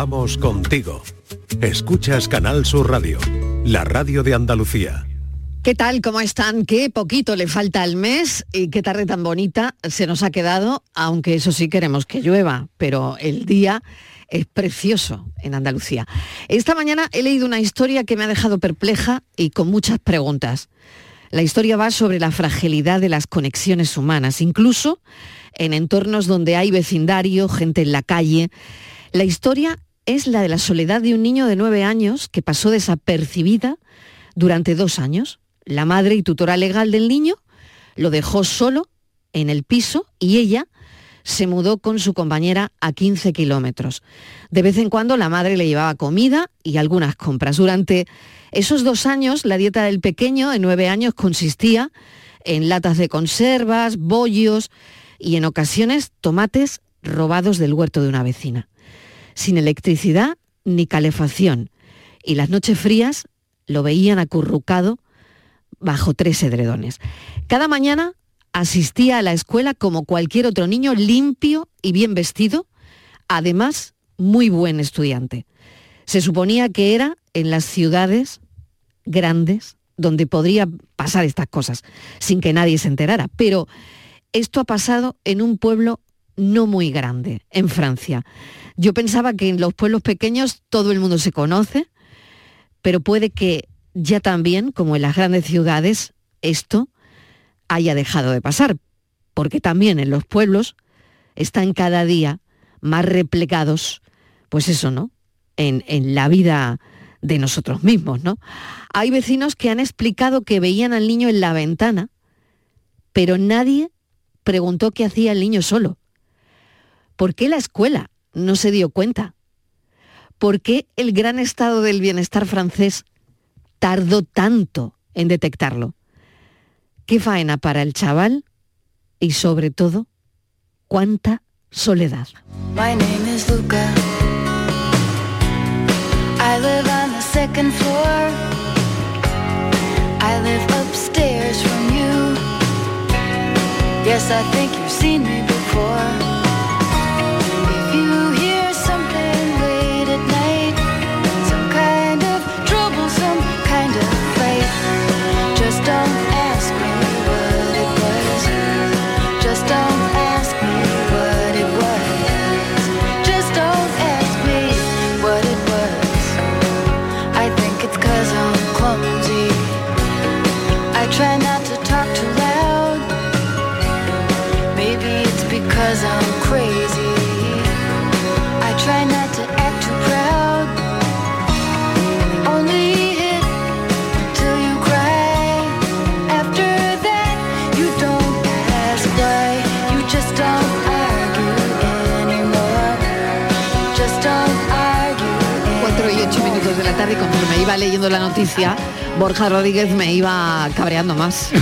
Vamos contigo. Escuchas Canal Sur Radio, la radio de Andalucía. ¿Qué tal? ¿Cómo están? Qué poquito le falta al mes y qué tarde tan bonita se nos ha quedado, aunque eso sí queremos que llueva, pero el día es precioso en Andalucía. Esta mañana he leído una historia que me ha dejado perpleja y con muchas preguntas. La historia va sobre la fragilidad de las conexiones humanas, incluso en entornos donde hay vecindario, gente en la calle. La historia es la de la soledad de un niño de nueve años que pasó desapercibida durante dos años. La madre y tutora legal del niño lo dejó solo en el piso y ella se mudó con su compañera a 15 kilómetros. De vez en cuando la madre le llevaba comida y algunas compras. Durante esos dos años la dieta del pequeño de nueve años consistía en latas de conservas, bollos y en ocasiones tomates robados del huerto de una vecina. Sin electricidad ni calefacción. Y las noches frías lo veían acurrucado bajo tres edredones. Cada mañana asistía a la escuela como cualquier otro niño, limpio y bien vestido, además muy buen estudiante. Se suponía que era en las ciudades grandes donde podría pasar estas cosas sin que nadie se enterara. Pero esto ha pasado en un pueblo no muy grande, en Francia. Yo pensaba que en los pueblos pequeños todo el mundo se conoce, pero puede que ya también, como en las grandes ciudades, esto haya dejado de pasar, porque también en los pueblos están cada día más replegados, pues eso, ¿no? En, en la vida de nosotros mismos, ¿no? Hay vecinos que han explicado que veían al niño en la ventana, pero nadie preguntó qué hacía el niño solo. ¿Por qué la escuela no se dio cuenta? ¿Por qué el gran estado del bienestar francés tardó tanto en detectarlo? ¿Qué faena para el chaval? Y sobre todo, ¿cuánta soledad? Yes, I think you've seen me before. Iba leyendo la noticia, Borja Rodríguez me iba cabreando más.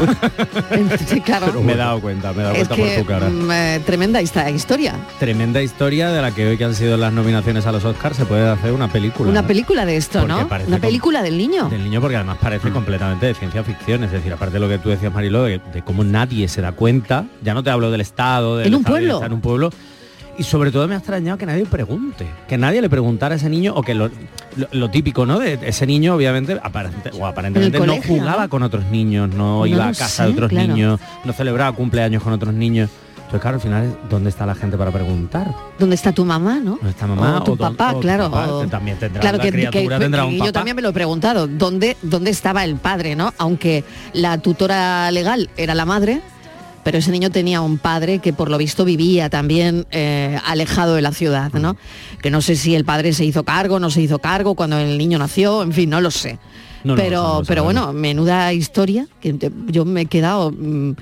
Claro. Me he dado cuenta, me he dado cuenta que por tu cara. mm, eh, tremenda esta historia. Tremenda historia de la que hoy que han sido las nominaciones a los Oscars se puede hacer una película. Una ¿no? película de esto, Porque ¿no? Una película del niño. Del niño porque además parece completamente de ciencia ficción, es decir, aparte de lo que tú decías Marilo, de, de cómo nadie se da cuenta, ya no te hablo del Estado, del En un de pueblo. en un pueblo, y sobre todo me ha extrañado que nadie pregunte, que nadie le preguntara a ese niño, o que lo, lo- lo típico, ¿no? De ese niño obviamente aparente- o aparentemente no jugaba ¿no? con otros niños, no, No iba a casa sé, de otros claro. niños, no celebraba cumpleaños con otros niños. Entonces, claro, al final, ¿dónde está la gente para preguntar? ¿Dónde está tu mamá, no? ¿Dónde está mamá? O tu o papá, o tu claro. papá, o- que también tendrá claro la que, criatura que- tendrá que un yo papá. también me lo he preguntado. ¿Dónde, ¿Dónde estaba el padre, no? Aunque la tutora legal era la madre, pero ese niño tenía un padre que por lo visto vivía también eh, alejado de la ciudad, ¿no? Mm. Que no sé si el padre se hizo cargo, no se hizo cargo cuando el niño nació, en fin, no lo sé. No, no, pero, no pero bueno, menuda historia que yo me he quedado, mm,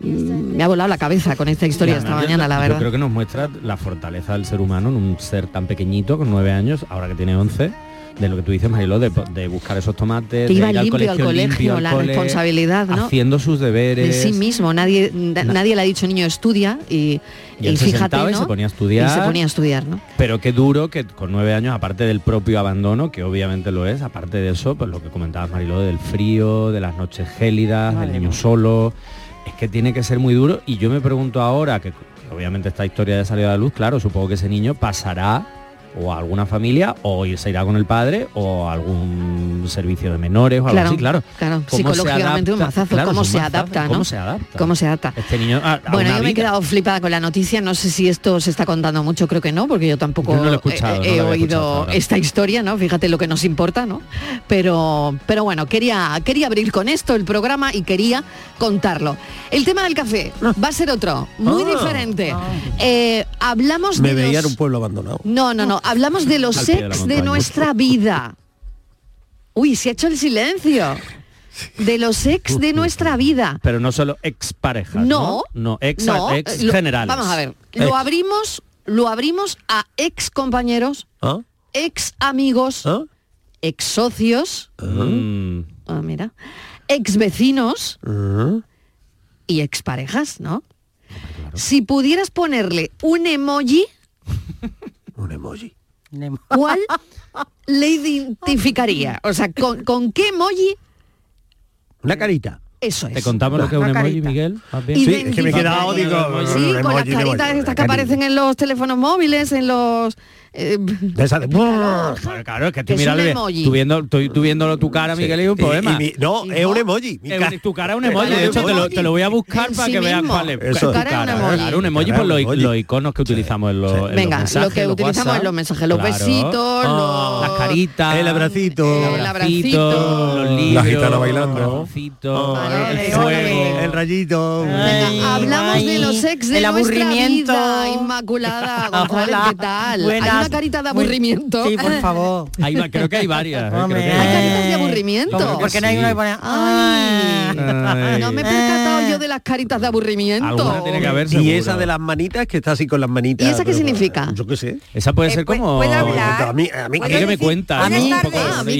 me ha volado la cabeza con esta historia esta mañana, yo- la yo verdad. creo que nos muestra la fortaleza del ser humano en un ser tan pequeñito, con nueve años, ahora que tiene 11, de lo que tú dices, Mariló, de, de buscar esos tomates, Que de ir limpio al colegio, limpio al la cole, responsabilidad, ¿no? Haciendo sus de deberes. sí mismo, nadie, na- nadie le ha dicho niño estudia y, Y él se fíjate, y ¿no? se ponía a estudiar. Y se ponía a estudiar, ¿no? Pero qué duro que con nueve años, aparte del propio abandono, que obviamente lo es, aparte de eso, pues lo que comentabas Mariló, del frío, de las noches gélidas, Madre del niño solo, es que tiene que ser muy duro. Y yo me pregunto ahora, que, que obviamente esta historia ya salió a la luz, claro, supongo que ese niño pasará o a alguna familia o ir- se irá con el padre o a algún servicio de menores o algo Claro, así, claro. claro. ¿Cómo se Psicológicamente un mazazo. Claro, ¿Cómo se mazazo. adapta, no? ¿Cómo se adapta? ¿Cómo se adapta? Este niño a- a Bueno, yo me he quedado flipada con la noticia, no sé si esto se está contando mucho, creo que no, porque yo tampoco Yo no lo he escuchado, he, no oído esta historia, ¿no? Fíjate lo que nos importa, ¿no? Pero, pero bueno, quería, quería abrir con esto el programa y quería contarlo. El tema del café va a ser otro, muy Ah. diferente. Eh, hablamos Me de veía en un pueblo abandonado. No, no, no, hablamos de los de ex de nuestra vida. Uy, se ha hecho el silencio. De los ex de nuestra vida. Pero no solo exparejas, No, ¿no? No, ex, no, ex eh, lo- generales. Vamos a ver, Ex. lo abrimos, lo abrimos a ex compañeros, ¿Ah? ex amigos, ¿Ah? ex socios, Mm, ah, mira, ex vecinos y ex parejas, ¿no? Si pudieras ponerle un emoji, Un emoji. ¿Cuál le identificaría? O sea, ¿con, con qué emoji? Una carita. Eso es. ¿Te contamos lo que es un Una emoji, carita. Miguel? Sí, es que me he quedado, digo, Sí, con las caritas estas que aparecen en los teléfonos móviles, en los... eh, De esa de... Claro, es que tú viendo, tú, tú viéndolo tu cara, Miguel, y es un Y- poema. y mi- no, es un emoji. Es tu cara es un emoji, de hecho te lo, emoji. te lo voy a buscar En para sí que veas cuál es. Eso. tu Tu cara es un emoji. Claro, un emoji Cara por los, iconos que utilizamos en los, en los Venga, mensajes, lo que los utilizamos WhatsApp. en los mensajes, los Claro. besitos, Ah, los... Las caritas. El abracito. El los abracito. los libros. La gitana bailando. Vale, el vale. fuego. El rayito. Hablamos de los ex de el nuestra aburrimiento. vida, Inmaculada González, Hola, ¿qué tal? Una carita de aburrimiento. Sí, por favor. Hay creo que hay varias. eh, Hombre. que Hay caritas de aburrimiento. Porque no hay sí. uno que pone... Ay. Ay. No me he percatado yo de las caritas de aburrimiento. Alguna tiene que haber, Y esa de las manitas que está así con las manitas. ¿Y esa qué significa? Yo qué sé. Esa puede Eh, ser como... puede hablar. A mí, a mí ¿A mí que me cuenta? Ah, ¿a mí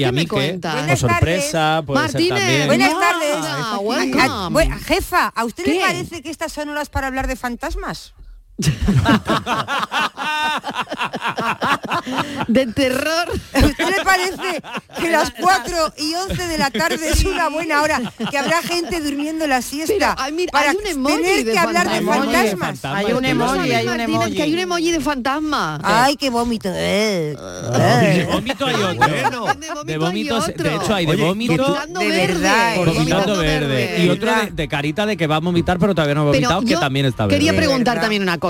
a me mí qué. cuenta? O Buenas sorpresa, puede ser Martínez, también. Buenas Ah, tardes. welcome. Ah, bueno, jefa, ¿a usted le parece que estas son horas para hablar de fantasmas? De terror. ¿A usted le parece que las 4 y 11 de la tarde es una buena hora? Que habrá gente durmiendo la siesta Pero, mira, para hay un emoji tener de que hablar de fantasmas. fantasma, Hay un emoji, hay un Martínez, emoji. que hay un emoji de fantasma. Ay, qué vómito. eh. De vómito hay otro. Bueno. De vómito De hay vómitos, otro. de hecho hay de Oye, vómito, De verde. verdad, eh. vomitando verde. Y otro de, de carita de que va a vomitar pero todavía no ha vomitado, que también está verde. Quería preguntar también una cosa.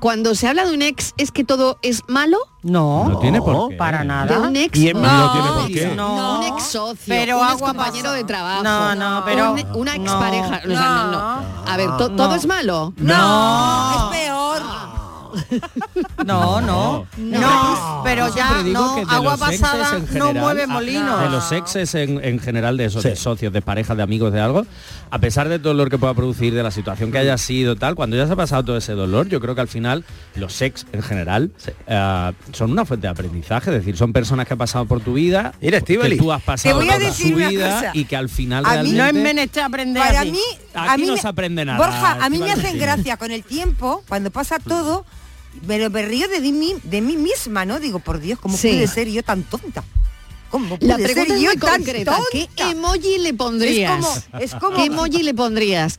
Cuando se habla de un ex, ¿es que todo es malo? No, No tiene por qué. para De nada. un ex. Y no, no tiene por qué. No. Un ex socio, Pero un ex compañero de trabajo. No, no, pero- un- una ex no. pareja. O sea, no, no. A ver, to- todo es malo. No, es peor. No, no, No. no, pero ya no, agua pasada no mueve a- molinos. De los exes en, en general, de esos de socios, de parejas, de amigos, de algo, a pesar de todo el dolor que pueda producir, de la situación que haya sido, tal, cuando ya se ha pasado todo ese dolor, yo creo que al final los ex en general eh, son una fuente de aprendizaje, es decir, son personas que han pasado por tu vida, Mira, que tú has pasado a por su vida cosa. y que al final A mí- no es menester aprender Para así. mí, a Aquí mí no me- se aprende nada, Borja, a mí me hacen gracia con el tiempo, cuando pasa todo, pero me río de mí, de mí misma, ¿no? Digo, por Dios, ¿cómo Sí. pude ser yo tan tonta? ¿Cómo La pude pregunta ser es yo muy tan concreta. ¿Qué tonta? emoji le pondrías? Es como, es como ¿Qué emoji le pondrías?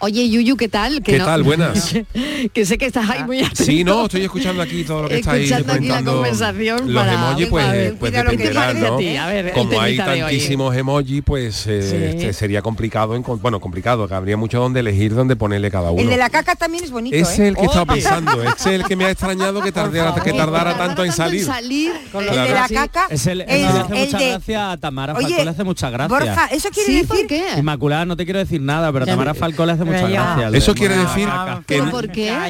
Oye, Yuyu, ¿qué tal? ¿Qué no- tal? Buenas. que sé que estás ahí muy atento. Sí, no, estoy escuchando aquí todo lo que estáis Escuchando aquí la conversación Los para- emojis, a pues, ver, pues mira lo que dependerá, parece a ¿no? ti. A ver, el Como hay tantísimos emojis, pues eh, Sí. este, sería complicado, encon- bueno, complicado, que habría mucho donde elegir donde ponerle cada uno. El de la caca también es bonito, Ese es ¿eh? el que estaba pensando, ese es el que me ha extrañado que tardara, que tardara tanto en salir. Con El de la caca, Es el, el, le hace el mucha de... gracia a Tamara Oye, Falcó, le hace mucha gracia. Borja, eso quiere Sí, decir... ¿por qué? Inmaculada, no te quiero decir nada, pero Tamara me- Falcó le hace mucha Pero ya. gracia. el de- Eso quiere decir que ¿Pero no- por qué? Ah,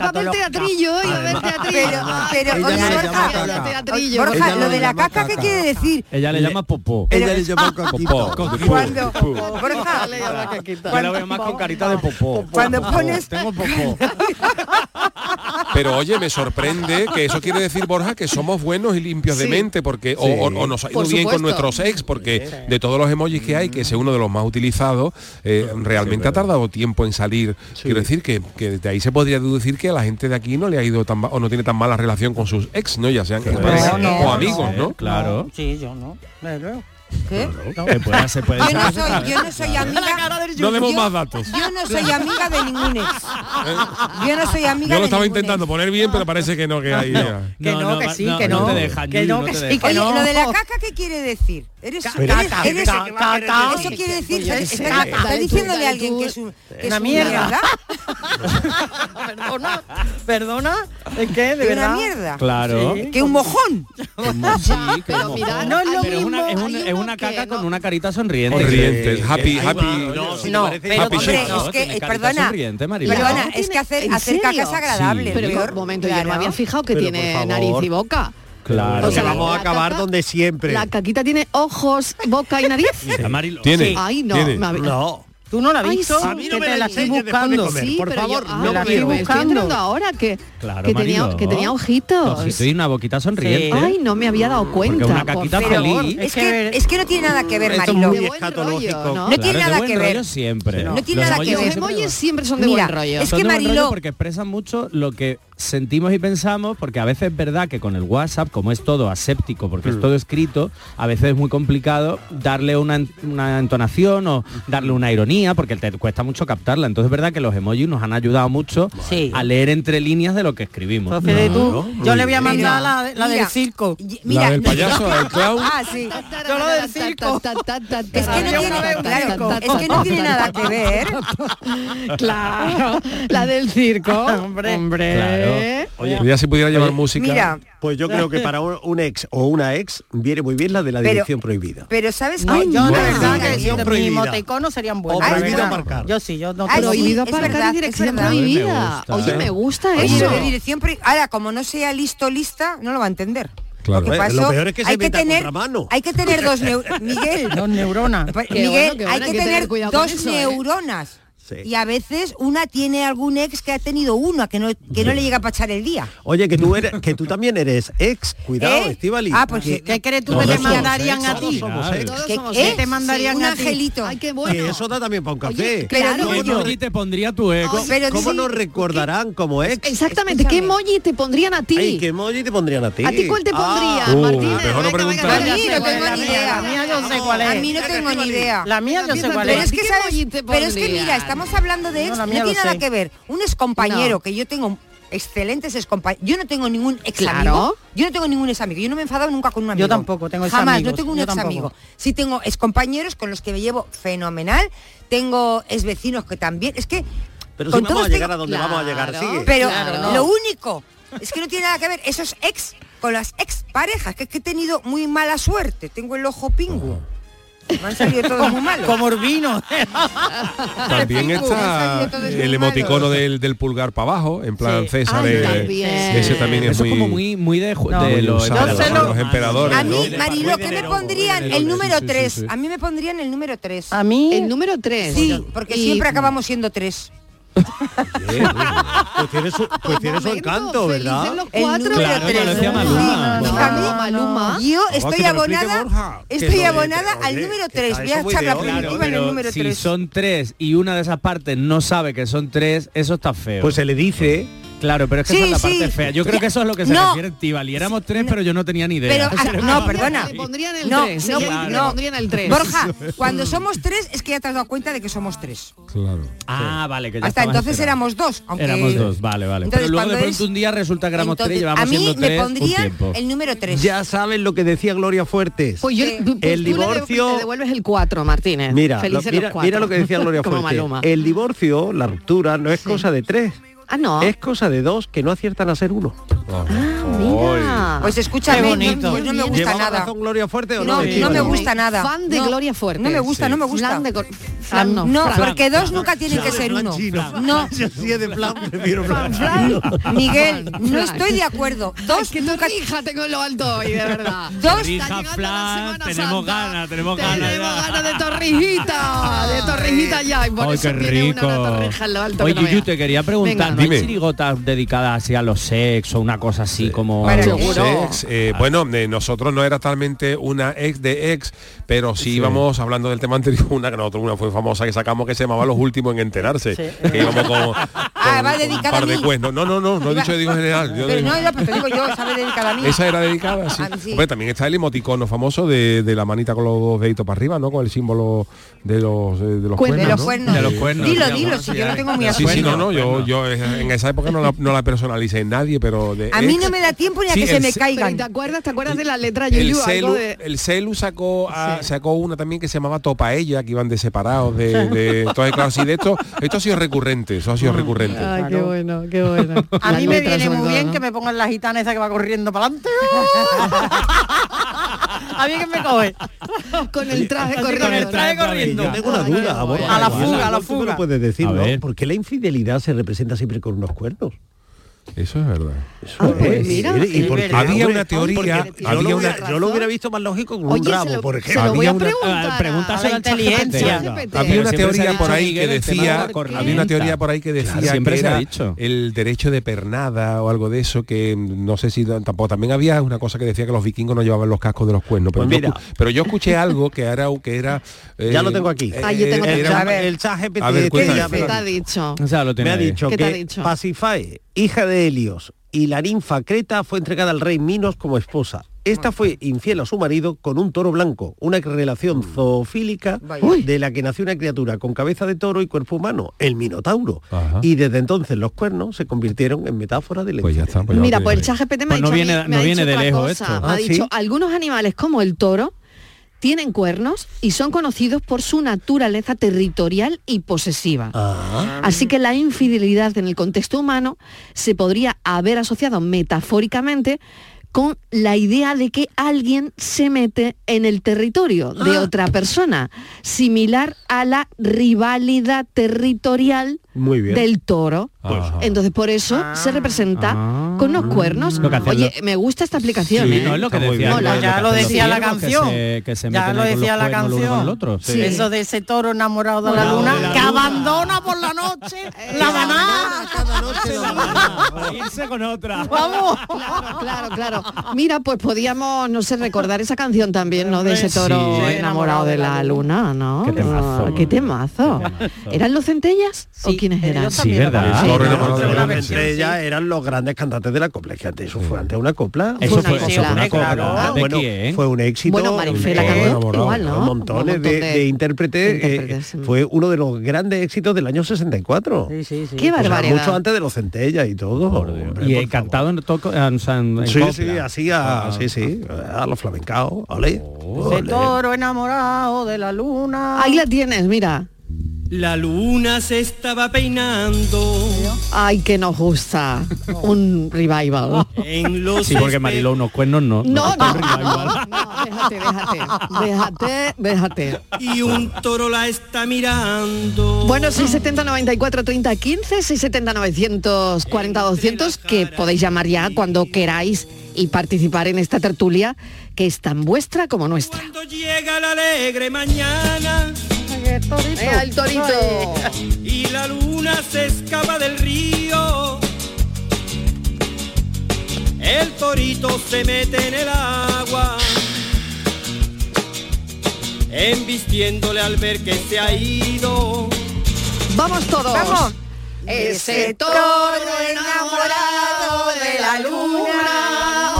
va a ver teatrillo, iba a ver teatrillo. Pero, Ay, pero, Borja, llama caca. teatrillo. Borja, Ella lo lo de la caca, ¿qué quiere decir? Ella le llama popó. Pero- Ella le llama. Popó. Cuando, Borja, Le llama caquita. Yo la veo más con carita de popó. Cuando pones- Tengo popó. Pero oye, me sorprende que eso quiere decir, Borja, que somos buenos y limpios de Sí. mente, porque o, o- o nos ha ido Por bien con nuestros ex, porque de todos los emojis que hay, que es uno de los más utilizados, eh, realmente ha tardado tiempo en salir. Quiero decir que, que de ahí se podría deducir que a la gente de aquí no le ha ido tan o no tiene tan mala relación con sus ex, ¿no? Ya sean exparejas no, o amigos, ¿no? Claro. Sí, yo no. luego. ¿Qué? Que pueda- se puede Yo no soy, yo no amiga. No demos más datos. Yo no soy amiga de ningún ex. Yo no soy amiga Yo lo de estaba intentando poner bien, pero parece que no, que hay... Que no, que sí, que no. te dejan, Que no, no que sí, que Oye, no. lo de la caca, ¿qué quiere decir? Eres, eres- Caca, eres- caca, caca. eso quiere decir, Pues está, está- diciéndole a alguien tú. que es, un, que Una es mierda. perdona, perdona, ¿es que de que una verdad? mierda. Claro. Sí. Que un mojón. Pero como- mira, No es lo pero es una, es una- es una caca no- con una carita sonriente. Sonriente, happy, happy. no, si No, pero Happy Hombre, es que, perdona, perdona, es que hacer, ¿en hacer caca es agradable. Pero un momento, yo no me había fijado que tiene nariz y boca. Claro. O sea, la- vamos a la acabar caca- donde siempre. La caquita tiene ojos, boca y nariz. Sí, Mariló. Tiene. Sí. Ay, no, Tiene. me No. ¿Tú no la has Ay, visto? sí. A mí no que me te la la estoy de buscando. comer. Sí, por pero favor, yo, no ah, la pero estoy buscando. enterando ahora que, Claro, que, tenía, que tenía ojitos. Ojito y una boquita sonriente. Ay, no me había dado cuenta. una por caquita favor. feliz. Es que, es que no tiene nada que ver, Esto es Mariló. muy escatológico. rollo, ¿no? No Claro, tiene nada que ver. siempre. No tiene Los nada que Los ver. siempre- emojis siempre son de Mira, buen rollo. es que Mariló- porque expresan mucho lo que sentimos y pensamos, porque a veces es verdad que con el WhatsApp, como es todo aséptico, porque es todo escrito, a veces es muy complicado darle una, una entonación o darle una ironía, porque te cuesta mucho captarla. Entonces es verdad que los emojis nos han ayudado mucho Sí. a leer entre líneas de lo que escribimos. Entonces de tú, yo le voy a mandar la, la del circo. La Mira, del payaso, el clown. Ah, sí. Yo lo del circo. Es que no tiene, claro, es que no tiene nada que ver. Claro, la del circo. Hombre. Hombre. Claro. Oye, Ya si pudiera llevar música. Mira, pues yo creo que para un, un ex o una ex viene muy bien la de la Pero- dirección prohibida. pero ¿sabes No, qué? yo Bueno, verdad que dirección prohibida. serían O buenos. prohibido ¿verdad? aparcar. Yo sí, yo no sí, aparcar verdad, gusta. Oye, me gusta Oye, eso. lo de dirección Ahora, como no sea listo lista, no lo va a entender. Claro. Porque Eh, para lo eso peor es que se hay que tener, contramano. hay que tener dos neuronas. Miguel, Dos neuronas. Qué Miguel, bueno, hay que que tener dos eso, ¿eh? Sí. Y a veces una tiene algún ex que ha tenido una que no, que no le llega para echar el día. Oye, que tú eres, que tú también eres ex. Cuidado, ¿Eh? Estivali. Ah, pues ¿Qué, qué crees tú que te mandarían a ti? ¿Qué, te mandarían a ti? angelito. Ay, qué bueno. Que eso da también para un café. Oye, Pero claro. ¿Qué yo- emoji te pondría tu ex? Ay, pero ¿Cómo sí, nos recordarán como ex? Exactamente, ¿qué Escúchame. emoji te pondrían a ti? Ay, ¿qué emoji te pondrían a ti? ¿A ti cuál te Ah, pondría, Uh, Martínez? mejor no Venga, venga, preguntar. venga, A mí no tengo ni idea. La mía yo sé cuál A es. mí no tengo ni idea. La mía yo sé cuál es. ¿Qué pero es que mira, estamos hablando de ex, No, tiene nada sé. que ver. Un ex compañero No. que yo tengo excelentes ex compañeros. Yo no tengo ningún ex Claro. amigo. Yo no tengo ningún ex amigo. Yo no me he enfadado nunca con un amigo. tampoco tengo ex Jamás, amigos, no tengo un yo ex tampoco. amigo. Sí tengo ex compañeros con los que me llevo fenomenal. Tengo ex vecinos que también. Es que Pero con si vamos a llegar tengo- a donde vamos a llegar, sigue. Pero Claro, lo único es que no tiene nada que ver esos ex con las ex parejas, que es que he tenido muy mala suerte. Tengo el ojo pingo. Me han salido todos muy malos. Como Urbino. También está el emoticono del, del pulgar para abajo, en plan Sí. César. Ay, de- también. Ese también es Eso muy, es como muy, muy de, ju- No, de muy los, emperadores, A mí, ¿no? Marilo, ¿qué me pondrían? El número Sí, sí, 3. sí. A mí me pondrían el número 3. A mí. El número 3. Sí, porque siempre acabamos siendo 3. Pues tiene su, pues tiene su encanto, ¿verdad? los cuatro. Claro, tres. decía Maluma. Sí, No, a mí- Maluma. Yo estoy abonada, Borja, estoy de- abonada al número que 3. está Voy a echar la primitiva en el número si 3. son tres y una de esas partes no sabe que son tres, eso está feo. Pues se le dice, claro, pero es que Sí, esa es la sí. parte fea. Yo creo que eso es lo que se no. refiere Tibali. Éramos tres, pero yo no tenía ni idea. Pero, ah, no, perdona. Le pondrían el No, 3. no, le no. pondrían el 3. Borja, cuando somos 3 es que ya te has dado cuenta de que somos 3. Claro. Ah, vale, que ya Hasta entonces esperando. éramos 2. Aunque... Éramos dos, vale, vale. Entonces, pero luego de pronto es- un día resulta que éramos tres, Entonces, llevamos a mí siendo me tres un pondrían tiempo. el número 3. ya saben lo que decía Gloria Fuertes. Pues yo, pues El divorcio- le devuelves el 4, Martínez. Mira, lo- Felices mira, los cuatro. mira lo que decía Gloria Fuertes. El divorcio, la ruptura, no es cosa de tres. Ah. Es cosa de dos que no aciertan a ser uno. Ah, mira. Pues Qué bonito. pues no me gusta ¿Llevaba nada. razón Gloria Fuerte o No, no? no me gusta nada. Fan de No, Gloria Fuerte. No me gusta, no me gusta. Flan de... Flan no. No, Fran. porque dos nunca tienen que ser uno. No, Si así es de plan, prefiero plan. Miguel, no Flan. estoy de acuerdo. Dos que nunca tengo en lo alto hoy, de verdad. Dos Rija, Flan, tenemos ganas, tenemos ganas ya. ganas de torrijita, de torrijita ya. Y por Ay, eso qué viene rico. una, torrija en lo alto. Oye, no Yuyu, veas. te quería preguntar, Venga. ¿no hay Dime. chirigotas dedicadas así a los sex o una cosa así como... Para Los Seguro. ex, eh, bueno, eh, nosotros no era talmente una ex de ex, pero sí, íbamos hablando del tema anterior, una que nosotros una fue famosa que sacamos que se llamaba Los últimos en enterarse. Que íbamos con Ah, va dedicada par de mí. cuernos. No, no, no, no he dicho digo general. yo Pero digo- no, yo, pero te digo yo, esa dedicada a mí. esa era dedicada, sí. Mí sí. Hombre, también está el emoticono famoso de, de la manita con los dos deditos para arriba, ¿no? Con el símbolo de los, eh, de los Cuernos. de los ¿no? cuernos. De los cuernos, Dilo, dilo, si yo lo tengo muy Sí, sí, no, no, yo, yo en esa época no la, no la personalicé en nadie, pero... De, A mí no me da tiempo ni a sí, que se me se- Pero, ¿y caigan. ¿Te acuerdas? ¿Te acuerdas de la letra el Yuyu? celu, Algo de... el celu sacó a- sacó una también que se llamaba Topaella, que iban de separados de, de entonces claro sí de esto esto ha sido recurrente eso ha sido recurrente Ay, qué bueno, qué bueno. A mí me viene muy bien ¿no? que me pongan la gitana esa que va corriendo para adelante. a mí que me coge. Con el traje Así corriendo. con el traje corriendo. Yo tengo una Ay, duda. A la fuga, a la tú me lo fuga. puedes decir. ¿Por qué la infidelidad se representa siempre con unos cuernos? Eso es verdad Ah, pues Eh. Había una teoría, porque yo, había lo una- hubiera, yo lo hubiera visto más lógico con un Oye, rabo, lo, por ejemplo. Había una-. Ah, a la inteligencia. Había una teoría por ahí que decía había una teoría por ahí que decía que era dicho. el derecho de pernada o algo de eso que no sé si tampoco también había una cosa que decía que los vikingos no llevaban los cascos de los cuernos pero, Pues yo, pero yo escuché algo que era que era eh, Ya lo tengo aquí. Ah, yo tengo eh, El, chat- el chat GPT A ver, este cuéntame. ya ¿Qué me lo te ha dicho? O sea, lo Me ha dicho ¿Qué te ha que dicho? Hija de Helios, y la ninfa Creta fue entregada al rey Minos como esposa. Esta fue infiel a su marido con un toro blanco, una relación zoofílica Vaya. Uy. de la que nació una criatura con cabeza de toro y cuerpo humano, el Minotauro. Ajá. Y desde entonces los cuernos se convirtieron en metáfora de la pues ya está pues Mira, pues el ahí. chat GPT me Pues ha no dicho, a mí- viene- me no ha viene dicho de lejos cosa. esto. Me ha Ah, dicho, ¿sí? algunos animales como el toro tienen cuernos y son conocidos por su naturaleza territorial y posesiva. Ah, Así que la infidelidad en el contexto humano se podría haber asociado metafóricamente con la idea de que alguien se mete en el territorio de Ah. otra persona, similar a la rivalidad territorial muy bien. del toro. Ajá. Entonces por eso se representa Ah. con los cuernos. Lo que hacen Oye, me gusta esta aplicación. Sí, ¿eh? no es lo que decía. Pues ya lo decía la que canción. se- que se Ya lo decía la canción. el otro. Sí. Eso de ese toro enamorado de la luna que abandona por la noche la manada. Cada noche la mañana. Irse con otra. Vamos. Claro, claro, claro. Mira, pues podíamos, no sé, recordar esa canción también, ¿no? De ese toro enamorado de la luna, ¿no? Qué temazo. Ah, Qué temazo. ¿Eran los centellas o quiénes eran? Sí, lo ¿verdad? Entre sí. ellas eran los grandes cantantes de la copla. Es que antes eso fue antes una copla. Eso Fue fue, una copla, copla. claro. ¿De bueno, quién? fue un éxito. Bueno, Eh, montones de, de intérpretes. eh, intérpretes, mm. fue uno de los grandes éxitos del año 64. Sí, sí, sí. Qué O sea, barbaridad. mucho antes de los centellas y todo. Hombre, Y cantado en, toco, en, en- en favor. Sí, copla. sí, así a, Ah. sí, sí, a los flamencaos. Ole. Ole. toro enamorado de la luna. Ahí la tienes, mira. La luna se estaba peinando Ay, que nos gusta. Un revival. en los Sí, porque Mariló unos cuernos no. No, no, déjate, déjate, déjate, déjate. y un toro la está mirando. Bueno, 670 94 30 15, 670 940 200, que podéis llamar ya cuando queráis y participar en esta tertulia que es tan vuestra como nuestra. Cuando llega la alegre mañana ¡Ea, el torito! y la luna se escapa del río, el torito se mete en el agua, embistiéndole al ver que se ha ido. ¡Vamos todos! Vamos. Ese toro enamorado de la luna.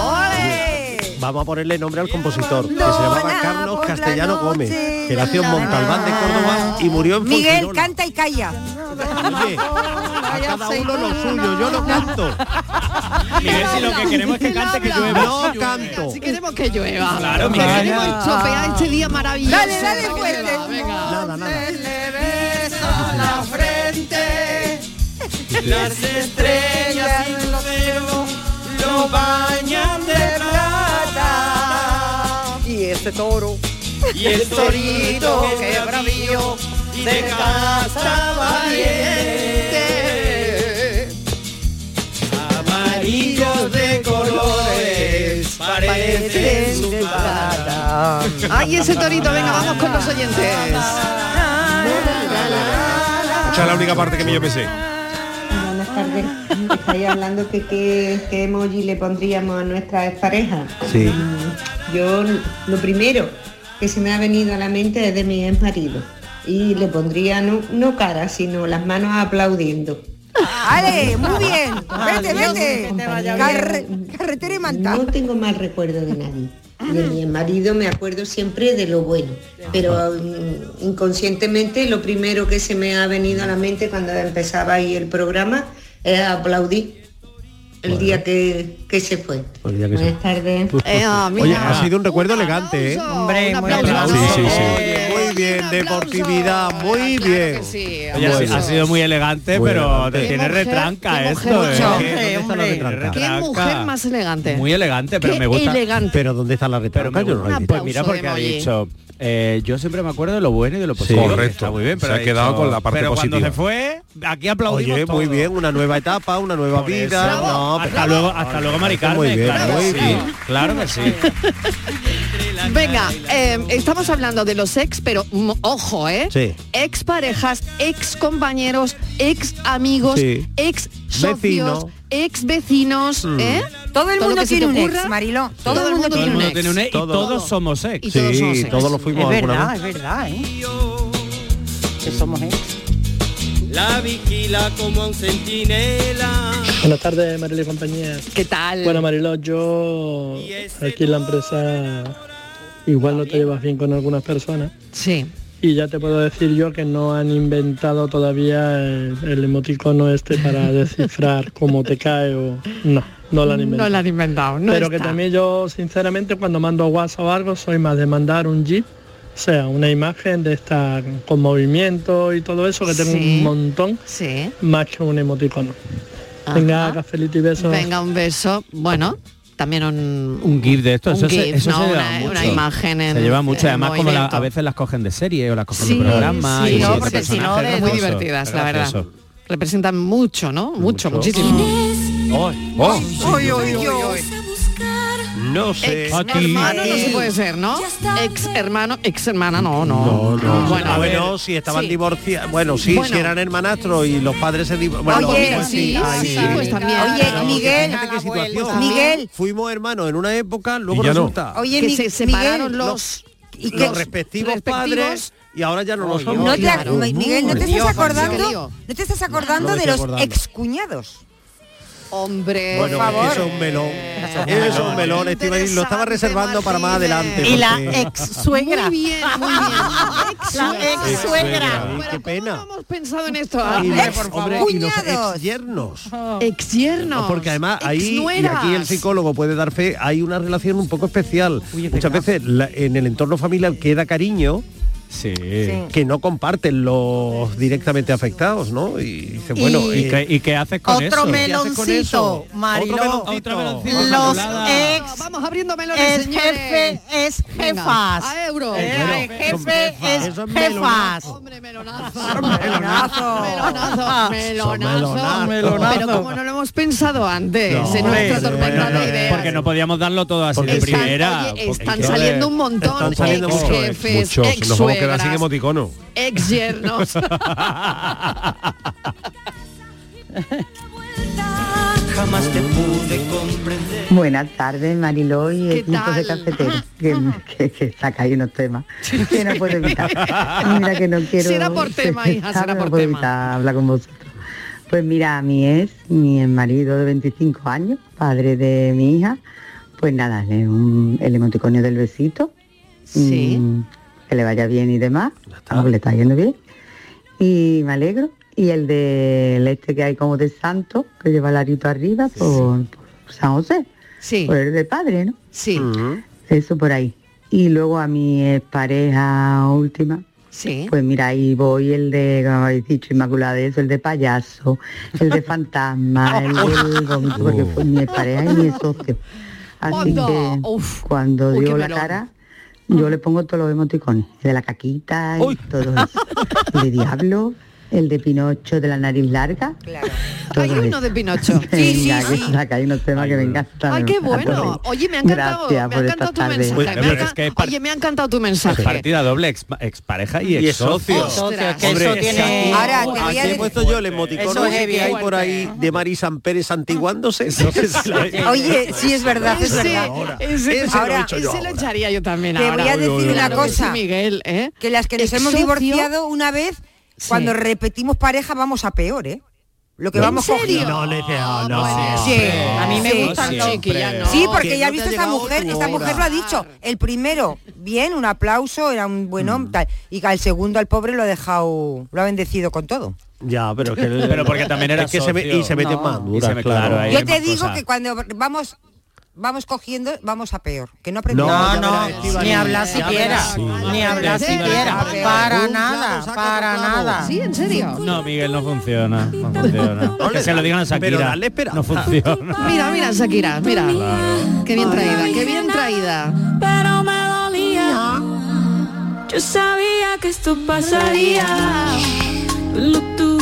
Vamos a ponerle nombre al compositor, que se llamaba Carlos Castellano noche, Gómez, que nació en Montalbán de Córdoba y murió en Miguel, canta y calla. Oye, a cada uno lo suyo, yo no canto. Miguel, si lo que queremos es que cante que llueva. No canto. Si queremos que llueva. Claro, que Miguel. queremos estropear este día maravilloso. Dale, dale fuerte. Nada, nada. la frente, las estrellas y los lo bañan de plata. Y ese toro. Y el torito que bravío de casa valiente, amarillos de colores parecen su plata. Ay, ese torito, venga, vamos con los oyentes. Esa es la única parte que yo me sé Buenas tardes. Estáis hablando que qué qué emoji le pondríamos a nuestras parejas. Sí. Yo lo primero que se me ha venido a la mente es de mi ex marido. Y le pondría no, no cara, sino las manos aplaudiendo. Ale, muy bien. Vete, Adiós, vete. que te vaya Carre- carretera y manta. No tengo mal recuerdo de nadie. De mi marido me acuerdo siempre de lo bueno, pero mm, inconscientemente lo primero que se me ha venido a la mente cuando empezaba ahí el programa es aplaudir el día que, que se fue. El día que se- Buenas tardes. Eh, Oye, ha sido un recuerdo elegante, ¿eh? Hombre, Un muy aplauso. elegante. Sí, sí, sí. Oye, muy bien, deportividad, muy Claro bien. que sí, Oye, ha, sido- muy elegante, Muy pero elegante. te tiene retranca qué esto. mujer, ¿eh? mucho. ¿Qué- ¿Dónde está la hombre. retranca? Qué Retranca. mujer más elegante. Muy elegante, pero Qué me gusta. elegante. Pero ¿dónde está la Pero retranca? me Yo no gusta. la he Pues mira, porque ha dicho, eh, yo siempre me acuerdo de lo bueno y de lo positivo. Correcto. Está muy bien, pero Se ha quedado con la parte pero cuando positiva. se fue, aquí aplaudimos Oye, muy todo. bien, una nueva etapa, una nueva Por vida. eso. No, hasta pero- luego, hasta luego, Mari Muy Carmen. claro, muy que sí, bien. claro que sí. Venga, eh, estamos hablando de los ex, pero mm, ojo, ¿eh? Sí. Ex parejas, ex compañeros, ex amigos, Sí. ex socios, Vecino. Ex vecinos, Mm. ¿eh? Todo el Todo mundo tiene un ex, Mariló. Todo, Todo el mundo tiene un ex. tiene un ex y Todo. todos somos ex. Y todos somos Sí, ex. todos lo fuimos Es alguna verdad, vez. es verdad, ¿eh? Que somos ex. La vigila como un centinela. Buenas tardes, Mariló y compañía. ¿Qué tal? Bueno, Mariló, yo aquí en la empresa igual no te llevas bien con algunas personas sí. Y ya te puedo decir yo que no han inventado todavía el, el emoticono este para descifrar cómo te cae o... No, no lo han inventado. No lo han inventado, no Pero que también yo, sinceramente, cuando mando WhatsApp o algo, soy más de mandar un GIF, o sea, una imagen de esta con movimiento y todo eso, que tengo Sí. un montón, Sí. más que un emoticono. Ajá. Venga, cafelito y besos. Venga, un beso. Bueno, también un, Un GIF de esto, un eso, se, GIF, eso ¿no? se lleva Una- mucho. una imagen en- se lleva mucho, en además como la- a veces las cogen de serie o las cogen Sí, de programa. sí, y no, porque si no, de- es muy divertidas, la verdad. Representan mucho, ¿no? Mucho, muchísimo. Oh. No sé. Ex hermano no se puede ser, ¿no? Ex hermano, ex hermana, no, no. No, no. Bueno, Ah, bueno, si estaban sí. divorciados. Bueno, sí, Bueno. si eran hermanastros y los padres se divorciaron. Oye, Mira, sí, ahí sí, pues también. Oye, Miguel, fíjate qué situación. pues Miguel. Fuimos hermanos en una época, luego no. resulta Oye, que se separaron Miguel, los, ¿y los respectivos, respectivos- padres y ahora ya no lo somos. No te, Claro. Mi- Miguel, ¿no te Dios, estás qué lío. acordando? ¿No te estás acordando No de los acordando. excuñados? Hombre. Bueno, favor. eso es un melón. Eso es un melón. Lo estaba reservando para más adelante. Y la ex suegra. Muy bien, muy bien. La ex suegra. Ay, qué ¿cómo pena. no hemos pensado en esto Y por hombre, y los ex yernos. Ex yernos. Porque además ahí, y aquí el psicólogo puede dar fe, hay una relación un poco especial. Muchas veces la- en el entorno familiar queda cariño Sí. que no comparten los directamente afectados, ¿no? Y dice, bueno, Y- ¿Y, eh, qué, y qué haces con Otro eso? ¿qué haces con meloncito, eso? Mariló. Otro meloncito. Otro meloncito. Los ex Vamos abriendo melones, es señores. jefe, es jefas. a euro. Eh, Bueno, jefe es jefas. Hombre, melonazo. Melonazo. Melonazo. Melonazo. melonazo. Pero como no lo hemos pensado antes, No, en nuestra tormenta de ideas. Porque no podíamos darlo todo así Porque de están, primera. están saliendo un montón. Están saliendo ex jefes, Muchos, ex nos vamos a quedar sin emoticono. ex yernos. Jamás te pude comprender. Buenas tardes, Mariló y ¿Qué equipos de cafetero. Que, que, que saca ahí unos temas que no puedo evitar. Mira que no quiero... Será por tema, hija, será no por puedo tema. evitar hablar con vosotros. Pues mira, mi ex, mi marido de 25 años, padre de mi hija, pues nada, le- un- el emoticonio del besito. Sí. mm, que le vaya bien y demás. Le está yendo bien. Y me alegro. Y el del este que hay como de santo, que lleva el arito arriba, por, por San José. Sí, Por el de padre, ¿no? sí. Eso por ahí. Y luego a mi pareja última, sí. pues mira, ahí voy el de, como habéis dicho, Inmaculada, eso, el de payaso, el de fantasma, el del vómito, porque fue mi pareja y mi socio. Así que uf. cuando dio la cara, yo le pongo todos los emoticones, de la caquita y todo eso. De diablo, el de Pinocho de la nariz larga. Claro. todo Hay uno de Pinocho. Venga, que saca ahí unos temas que me encantan. Ay, qué bueno. Oye, me ha encantado, Gracias me ha encantado tu tarde. mensaje. Pues, me ha pero encan- es que es par- Oye, me ha encantado tu mensaje. Partida doble, ex, expareja y, Y ex socio. tiene... Ahora te voy a Aquí he decir... puesto yo el emoticono que hay por ahí de Mari San Pérez santiguándose. Oye, sí es verdad, es Ese, verdad. ahora. ese, lo echaría yo también Te voy a decir una sí, cosa. Miguel, ¿eh? Que las que nos hemos divorciado una vez, Sí. Cuando repetimos pareja vamos a peor, ¿eh? Lo que ¿En vamos serio? cogiendo. No le dice, ah, no. Sí, A mí me sí. gustan. Chiquilla, no. Sí, porque Que ya no ha te visto ha esta mujer, esta mujer lo ha dicho. El primero, bien, un aplauso, era un buen hombre, tal. Y al segundo al pobre lo ha dejado, lo ha bendecido con todo. Ya, pero que Pero porque también era es que se me- y se mete socio. más No. dura, Y se me- claro. Yo te más digo cosas. que cuando vamos vamos cogiendo, vamos a peor. Que no No, aprendemos. No, no, Estíbaliz, ni hablar siquiera, verás. ni hablar siquiera, para nada, para nada. ¿Sí? ¿En serio? No, Miguel, no funciona. No funciona. No que se lo digan a Shakira. no funciona. Mira, mira, Shakira, mira. Qué bien traída, qué bien traída. Pero me dolía. Yo sabía que esto pasaría.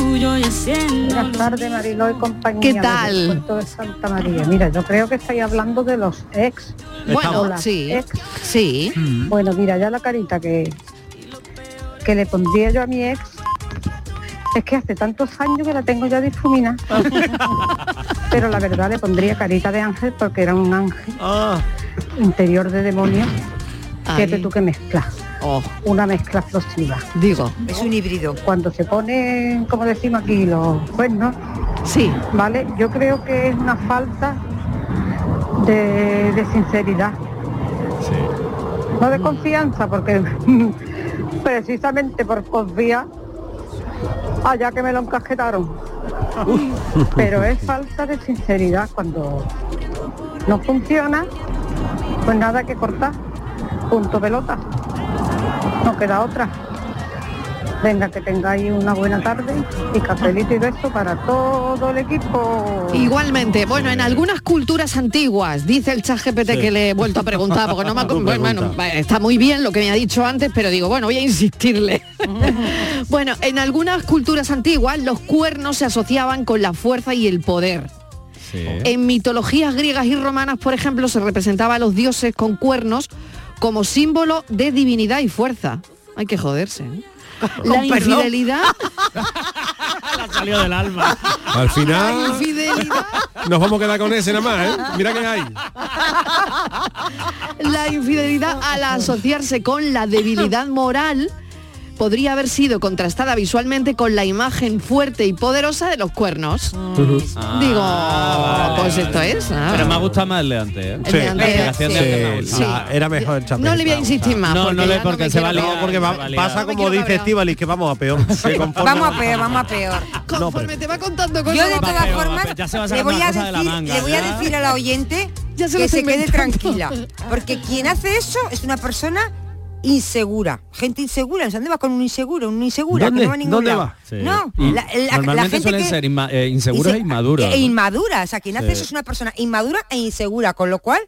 Tuyo y haciendo. Buenas tardes, Mariló y compañía. ¿Qué tal? de Santa María. Mira, yo creo que estáis hablando de los ex. Bueno, Hola, sí, ex. sí. Bueno, mira, ya la carita que, que le pondría yo a mi ex es que hace tantos años que la tengo ya difuminada. Pero la verdad le pondría carita de ángel porque era un ángel Ah, interior de demonio. Fíjate tú que mezcla. Oh, Una mezcla explosiva. digo, Es un híbrido. Cuando se pone, como decimos aquí, los cuernos, sí. ¿vale? Yo creo que es una falta de, de sinceridad. No de confianza, porque precisamente por confiar, allá que me lo encajetaron. Pero es falta de sinceridad cuando no funciona, pues nada que cortar. Punto pelota. Queda otra. Venga, que tengáis una buena tarde y cafelito y beso para todo el equipo. Igualmente, bueno, en algunas culturas antiguas, dice el chat GPT que le he vuelto a preguntar, porque no me ha bueno, está muy bien lo que me ha dicho antes, pero digo, bueno, voy a insistirle. bueno, en algunas culturas antiguas los cuernos se asociaban con la fuerza y el poder. En mitologías griegas y romanas, por ejemplo, se representaba a los dioses con cuernos como símbolo de divinidad y fuerza. Hay que joderse. ¿eh? La infidelidad, Ha salido del alma. Al la final infidelidad nos vamos a quedar con ese nada más, ¿eh? Mira que hay. La infidelidad al asociarse con la debilidad moral podría haber sido contrastada visualmente con la imagen fuerte y poderosa de los cuernos. Digo, pues esto es. ah. Pero me ha gustado más el de antes, ¿eh? El de antes, de sí. Sí. era mejor el chapéu. No le voy a insistir más. No, no le- porque me se va liar. No, porque va- pasa No como dice cabrear. Estivali, que vamos a peor. Vamos a peor, vamos a peor. Conforme te va contando cosas. Yo de todas formas le voy a decir, le voy a decir a la oyente Ya se lo que se quede tranquila, porque quien hace eso es una persona insegura, gente insegura. ¿Dónde va con un inseguro? Un insegura ¿Dónde? que no va a ningún ¿Dónde lado. va? Sí. No, Y la, la- gente suelen que- ser inma- eh, inseguros inse- e inmaduros. E inmadura, o sea, quien hace eso es una persona inmadura e insegura, con lo cual,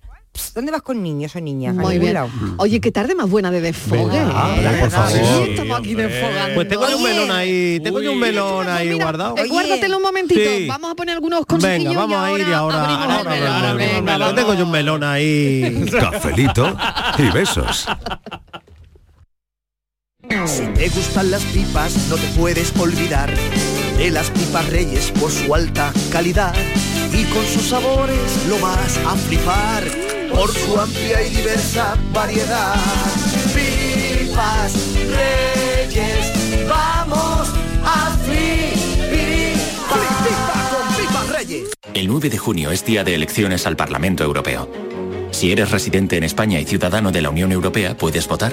¿dónde vas con niños o niñas? Muy bien. lado. Oye, qué tarde más buena de desfogue. Venga, ¿eh? hombre, por favor. Sí, estamos aquí desfogando. Pues tengo yo un Oye. melón ahí, tengo yo un Uy. melón ahí Mira, guardado. eh, guárdatelo un momentito. Sí. Vamos a poner algunos consejillos Venga, vamos y a ir y ahora, ahora, Venga, tengo yo un melón ahí. Cafelito y besos. Si te gustan las pipas, no te puedes olvidar de las pipas Reyes por su alta calidad y con sus sabores lo vas a flipar por su amplia y diversa variedad. Pipas Reyes, vamos a flipar con pipas Reyes. El 9 de junio es día de elecciones al Parlamento Europeo. Si eres residente en España y ciudadano de la Unión Europea, puedes votar.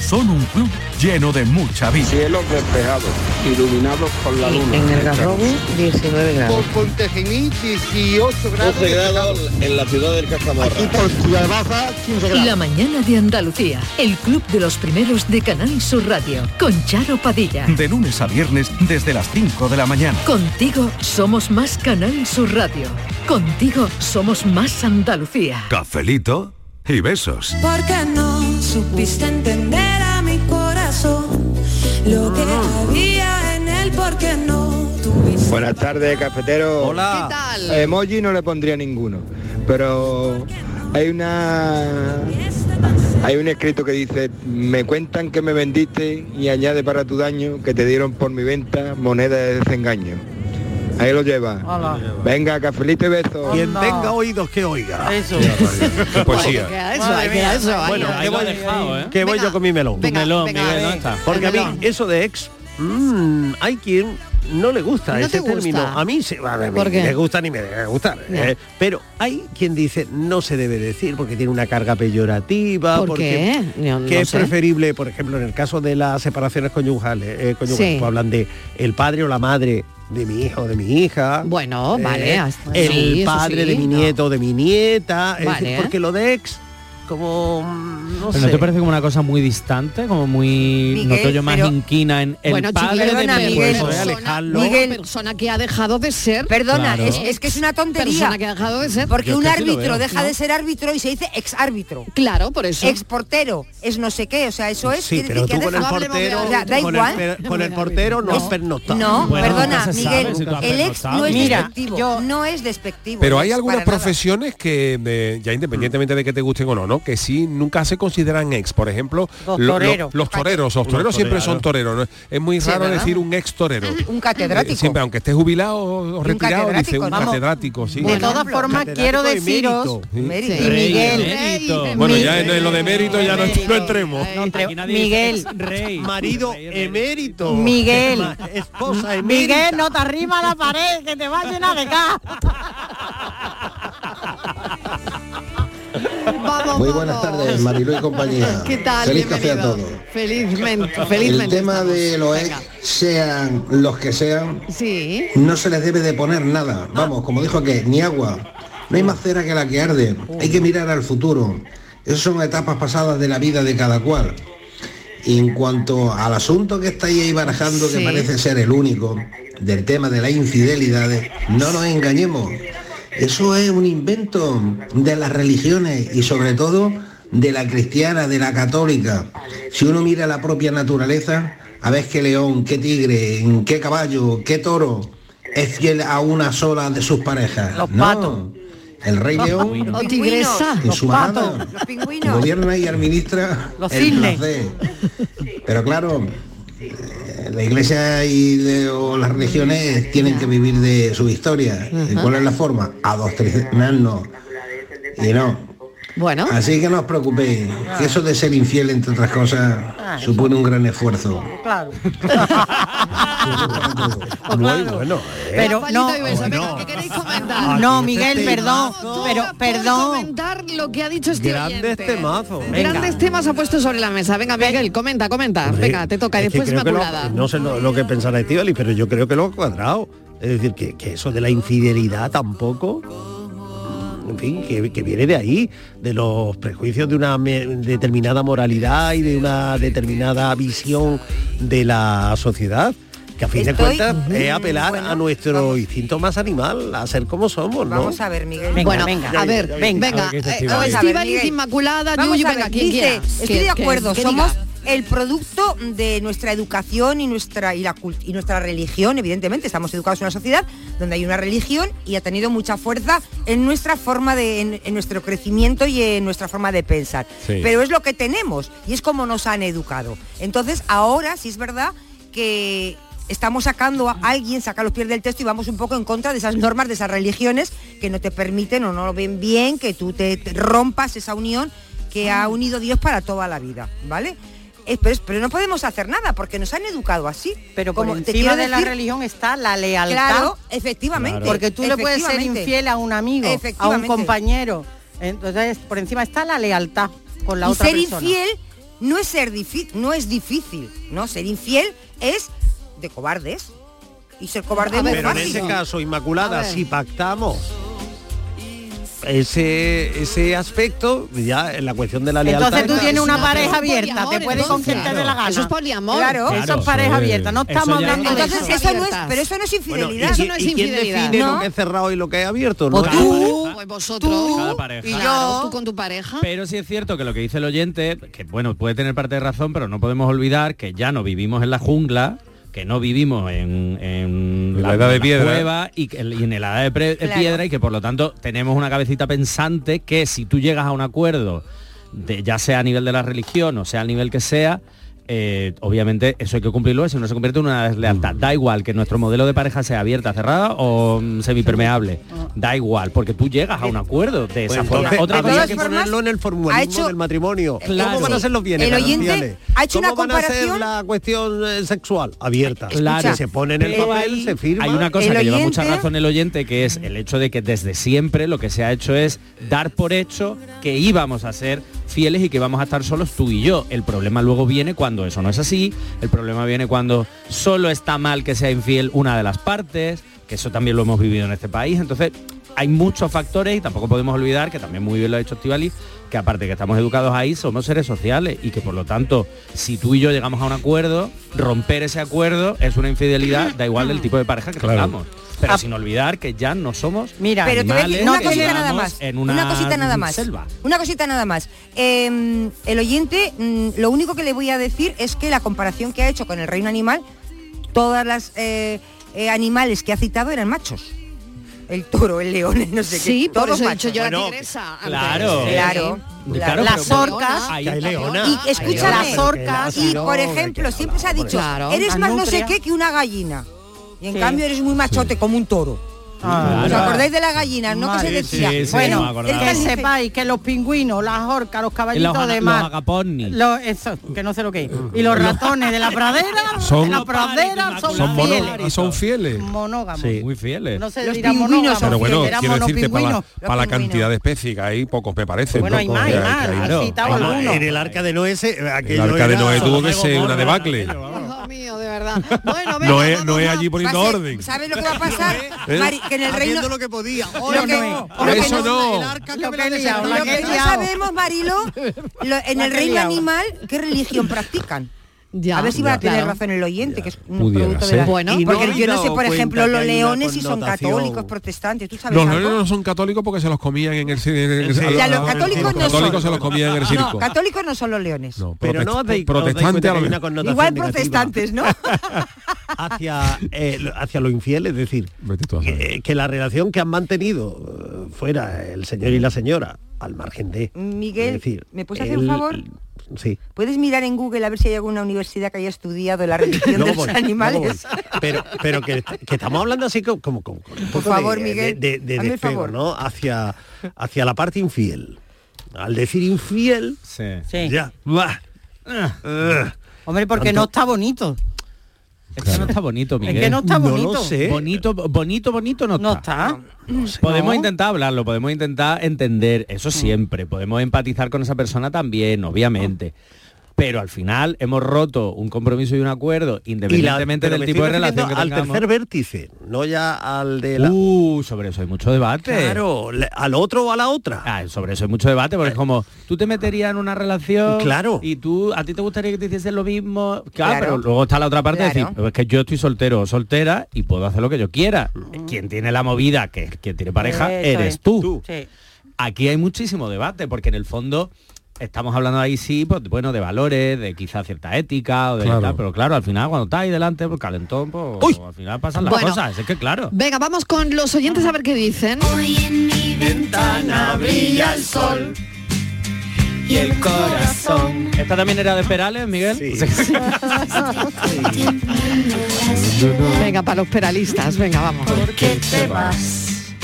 Son un club lleno de mucha vida. Cielos despejados, iluminados por la luna. En el Garrobo, 19 grados. Por Pontejimí, 18 grados. 12 grados en la ciudad del Cajamarra. Aquí por Ciudad Baja, 15 grados. La mañana de Andalucía, el club de los primeros de Canal Sur Radio, con Charo Padilla. De lunes a viernes desde las 5 de la mañana. Contigo somos más Canal Sur Radio. Contigo somos más Andalucía. Cafelito y besos. Porque no supiste entender a mi corazón lo que había en él porque no tuviste. Buenas tardes, cafetero. Hola. ¿Qué tal? Emoji no le pondría ninguno, pero hay una hay un escrito que dice, me cuentan que me vendiste y añade para tu daño que te dieron por mi venta moneda de desengaño. Ahí lo lleva. Venga, cafelito y beso. Quien tenga oídos que oiga. Eso. Qué poesía. Eso, eso. Bueno, Ahí que voy, dejado, ¿eh? que voy yo con mi melón. Venga, melón, venga, Miguel, a ¿dónde ver. está? Porque a mí eso de ex, mm, hay quien no le gusta ¿No ese gusta? término. A mí sí, a ver, ¿Por ni qué? me gusta ni me debe gustar. Eh, pero hay quien dice no se debe decir porque tiene una carga peyorativa. ¿Por porque qué? Yo no que es sé. preferible, por ejemplo, en el caso de las separaciones conyugales, eh, conyugales, Sí. pues hablan de el padre o la madre de mi hijo de mi hija. Bueno, eh, vale. hasta- el sí, padre sí, de mi nieto de mi nieta. es Vale. decir, porque lo de ex, como mm, no ¿Pero sé. no te parece como una cosa muy distante, como muy Miguel, noto yo más pero- inquina en el bueno, padre de perdona, mi Miguel, hijo, ¿eh? persona, alejarlo. Miguel. persona que ha dejado de ser Perdona, Claro. es, es que es una tontería. persona que ha dejado de ser Porque Yo un árbitro veo. deja ¿No? de ser árbitro y se dice ex árbitro. claro por eso Ex portero, es no sé qué, o sea, eso es. Sí, pero tú que con el portero, O sea, da con, igual. El, con el portero no has pernoctado. No, Bueno, perdona, Miguel, si el ex no es Mira, despectivo, yo- no es despectivo. Pero no hay algunas profesiones que, eh, ya independientemente de que te gusten o no, ¿no? Que sí nunca se consideran ex. Por ejemplo, Los lo- lo- toreros. los toreros. Los toreros siempre son toreros. ¿no? Es muy raro decir un ex torero. Un catedrático. Eh, Siempre, aunque esté jubilado o retirado, dice catedrático, un vamos. catedrático, sí. De todas formas, quiero deciros. Mérito. y Miguel. Bueno, ya en, en lo de mérito ya no, no entremos. no Miguel, rey. Marido emérito. Miguel. Esposa emérita. Miguel, no te arrima la pared, que te va a llenar de gas. Muy buenas tardes, Mariló y compañía. qué tal Feliz café a todos. felizmente El tema estamos. de los ex, sean los que sean, sí no se les debe de poner nada. Vamos, como dijo que ni agua. No hay más cera que la que arde. Hay que mirar al futuro. Esas son etapas pasadas de la vida de cada cual. Y en cuanto al asunto que estáis ahí barajando, Sí. que parece ser el único, del tema de las infidelidades, no nos engañemos. Eso es un invento de las religiones y sobre todo de la cristiana, de la católica. Si uno mira la propia naturaleza, a ver qué león, qué tigre, qué caballo, qué toro es fiel a una sola de sus parejas. Los No. patos. El rey león o tigresa en su manada gobierna y administra Los el placer. Pero claro, la iglesia y de- o las religiones tienen que vivir de su historia. ¿Y cuál es la forma? Adoctrinarnos. Y no. Bueno Así que no os preocupéis, que eso de ser infiel, entre otras cosas, supone un gran esfuerzo. Claro. Muy bueno. ¿eh? Pero Palito no. Venga, no. ¿qué queréis comentar? no, Miguel, perdón, pero perdón. comentar lo que ha dicho este Grandes oyente. temazos. Grandes temas ha puesto sobre la mesa. Venga, Miguel, comenta, comenta. Venga, te toca. Y es que después Inmaculada. no sé lo, lo que pensará Estivali, pero yo creo que lo ha cuadrado. Es decir, que, que eso de la infidelidad tampoco, en fin, que, que viene de ahí, de los prejuicios de una determinada moralidad y de una determinada visión de la sociedad. Que a fin de cuentas es apelar Bueno, a nuestro instinto más animal, a ser como somos, ¿no? Vamos a ver, Miguel. bueno, venga, A ver, ¿qué dice eh, Estivali? Vamos a ver, Estíbaliz, Miguel. Inmaculada, Yuyu, venga, quien dice, quiera. Estoy de acuerdo, que somos. El producto de nuestra educación y nuestra y, la y nuestra religión, evidentemente. Estamos educados en una sociedad donde hay una religión y ha tenido mucha fuerza en nuestra forma de, en, en nuestro crecimiento y en nuestra forma de pensar. Sí. Pero es lo que tenemos y es como nos han educado. Entonces, ahora sí es verdad que estamos sacando a alguien, saca los pies del texto y vamos un poco en contra de esas normas, de esas religiones que no te permiten o no lo ven bien, que tú te, te rompas esa unión que ha unido Dios para toda la vida, ¿vale? Eh, pero, es- pero no podemos hacer nada porque nos han educado así. Pero por Como te encima quiero de la decir- religión está la lealtad. Claro, efectivamente. Porque tú le puedes ser infiel a un amigo, a un compañero. Entonces, por encima está la lealtad con la y otra ser persona. infiel no es ser difícil, no es difícil, ¿no? Ser infiel es de cobardes. Y ser cobarde es muy Pero en fácil. ese caso, Inmaculada, si pactamos ese, ese aspecto, ya en la cuestión de la lealtad... Entonces tú tienes una pareja abierta, te puedes con quien te dé la gana. Eso es poliamor. Claro, Claro, eso es pareja abierta. No estamos hablando de Entonces eso. eso no es, pero eso no es Bueno, infidelidad. ¿y, eso qui- no es y quién infidelidad. define ¿no? lo que es cerrado y lo que es abierto? ¿no? Tú, pues vosotros, Cada pareja. y Claro. yo, tú con tu pareja. Pero sí es cierto que lo que dice el oyente, que bueno, puede tener parte de razón, pero no podemos olvidar que ya no vivimos en la jungla, que no vivimos en, en la edad de piedra. cueva y, en la edad de, pre- de Claro. piedra y que por lo tanto tenemos una cabecita pensante que si tú llegas a un acuerdo, de, ya sea a nivel de la religión o sea a nivel que sea, eh, obviamente eso hay que cumplirlo, eso no se convierte en una deslealtad. Da igual que nuestro modelo de pareja sea abierta, cerrada o mm, semipermeable. Da igual, porque tú llegas a un acuerdo de esa Pues forma. entonces, Otra habría que ponerlo en el ha hecho- del matrimonio. Claro. ¿Cómo van a ser los bienes El oyente gananciales? ha hecho una ¿Cómo van a ser comparación- la cuestión eh, sexual? Abierta. Claro. Si se pone en el Pero papel, ahí se firma. Hay una cosa El que lleva oyente- mucha razón el oyente, que es el hecho de que desde siempre lo que se ha hecho es dar por hecho que íbamos a ser fieles y que vamos a estar solos tú y yo. El problema luego viene cuando eso no es así, el problema viene cuando solo está mal que sea infiel una de las partes, que eso también lo hemos vivido en este país. Entonces, hay muchos factores y tampoco podemos olvidar, que también muy bien lo ha dicho Estivali, que aparte que estamos educados ahí, somos seres sociales y que por lo tanto, si tú y yo llegamos a un acuerdo, romper ese acuerdo es una infidelidad, da igual del tipo de pareja que Claro. tengamos. Pero sin olvidar que ya no somos Mira, Pero te voy a decir animales una cosita nada más. En una, una, cosita nada más. selva. Una cosita nada más. Eh, el oyente, mm, lo único que le voy a decir es que la comparación que ha hecho con el reino animal, todas las eh, eh, animales que ha citado eran machos. El toro, el león, el no sé qué. Sí, por todos eso he dicho machos. yo la Bueno, tigresa. claro. Sí. Claro. Claro, Las orcas. Y leona, las orcas, Y por ejemplo, siempre se ha dicho, Claro. eres más no sé qué que una gallina. Y en Sí. cambio eres muy machote como un toro. Ah, ¿Os acordáis de la gallina? ¿No? Que se decía. sí, sí, bueno, no acordaba. que sepáis que los pingüinos, las orcas, los caballitos los, de los mar, agapornis. los- eso, que no sé lo que es, y los ratones de la pradera, Son- de la pradera son, Son, fieles, y son fieles. monógamos. Sí. Muy fieles. No se Los dirá pingüinos monógamos, son Pero bueno, quiero decirte, para, la- monopingüinos. para la Los pingüinos. cantidad de especies que hay, pocos me parecen. Bueno, hay más, hay que más, que hay. algunos. en el arca de Noé se, El aquello arca de Noé tuvo que ser una debacle. Mío, de verdad. Bueno, venga, No es, vamos no es allí poniendo ser- orden. ¿Sabes lo que va a pasar? ¿Eh? Mari? que en el reino... lo que podía. Lo Oye, que- no, lo que Eso no. Lo que liado, Lo que sabemos, Marilo, lo- en La el reino liado. animal, ¿qué religión practican? Ya, a ver si va a tener claro. razón el oyente, que es un Pudiera producto de la... Bueno, Y no porque habéis yo no sé, por ejemplo, los leones si son católicos, protestantes, ¿tú sabes Los algo? leones no son católicos porque se los comían en el, en el- Ya, los católicos no católicos se los comían en el circo. No, católicos no son los leones. No, Pero no os dais- os dais protestante cuenta que a lo hay mejor. una connotación Igual protestantes, ¿no? hacia, eh, hacia lo infiel, es decir, que, que la relación que han mantenido eh, fuera el señor y la señora, al margen de... Miguel, decir, ¿me puedes hacer un favor? Sí. ¿Puedes mirar en Google a ver si hay alguna universidad que haya estudiado la religión de los animales? Pero, pero que, que estamos hablando así como, como, como un poco favor, de, Miguel, de, de- de despego, favor. ¿no? Hacia, hacia la parte infiel. Al decir infiel, Sí. Ya, va. Ugh. Hombre, porque Tanto- no está bonito. Es que no está bonito, Miguel. Es que no está No lo bonito. sé. Bonito, bonito, bonito no, No está. está. Podemos No. intentar hablarlo, podemos intentar entender, eso siempre. Podemos empatizar con esa persona también, obviamente. Pero al final hemos roto un compromiso y un acuerdo, la- independientemente del tipo de relación que refiriendo al tengamos. tercer vértice, no ya al de la... Uh, sobre eso hay mucho debate. Claro, le- al otro o a la otra. Ah, sobre eso hay mucho debate, porque es como, tú te meterías en una relación Claro. y tú, a ti te gustaría que te hiciesen lo mismo. Claro, Claro. pero luego está la otra parte de Claro. decir, "Pues es que yo estoy soltero o soltera y puedo hacer lo que yo quiera. Quien tiene la movida, que quien tiene pareja, Eso eres es. tú. Sí. Aquí hay muchísimo debate, porque en el fondo estamos hablando ahí sí, pues bueno, de valores, de quizá cierta ética o de Claro. tal, pero claro, al final cuando estás ahí delante, pues calentón, pues al final pasan las Bueno. cosas. Es que claro. Venga, vamos con los oyentes a ver qué dicen. ventana brilla el sol y el corazón. ¿Esta también era de Perales, Miguel? Venga, para los peralistas, venga, vamos. ¿Qué te vas?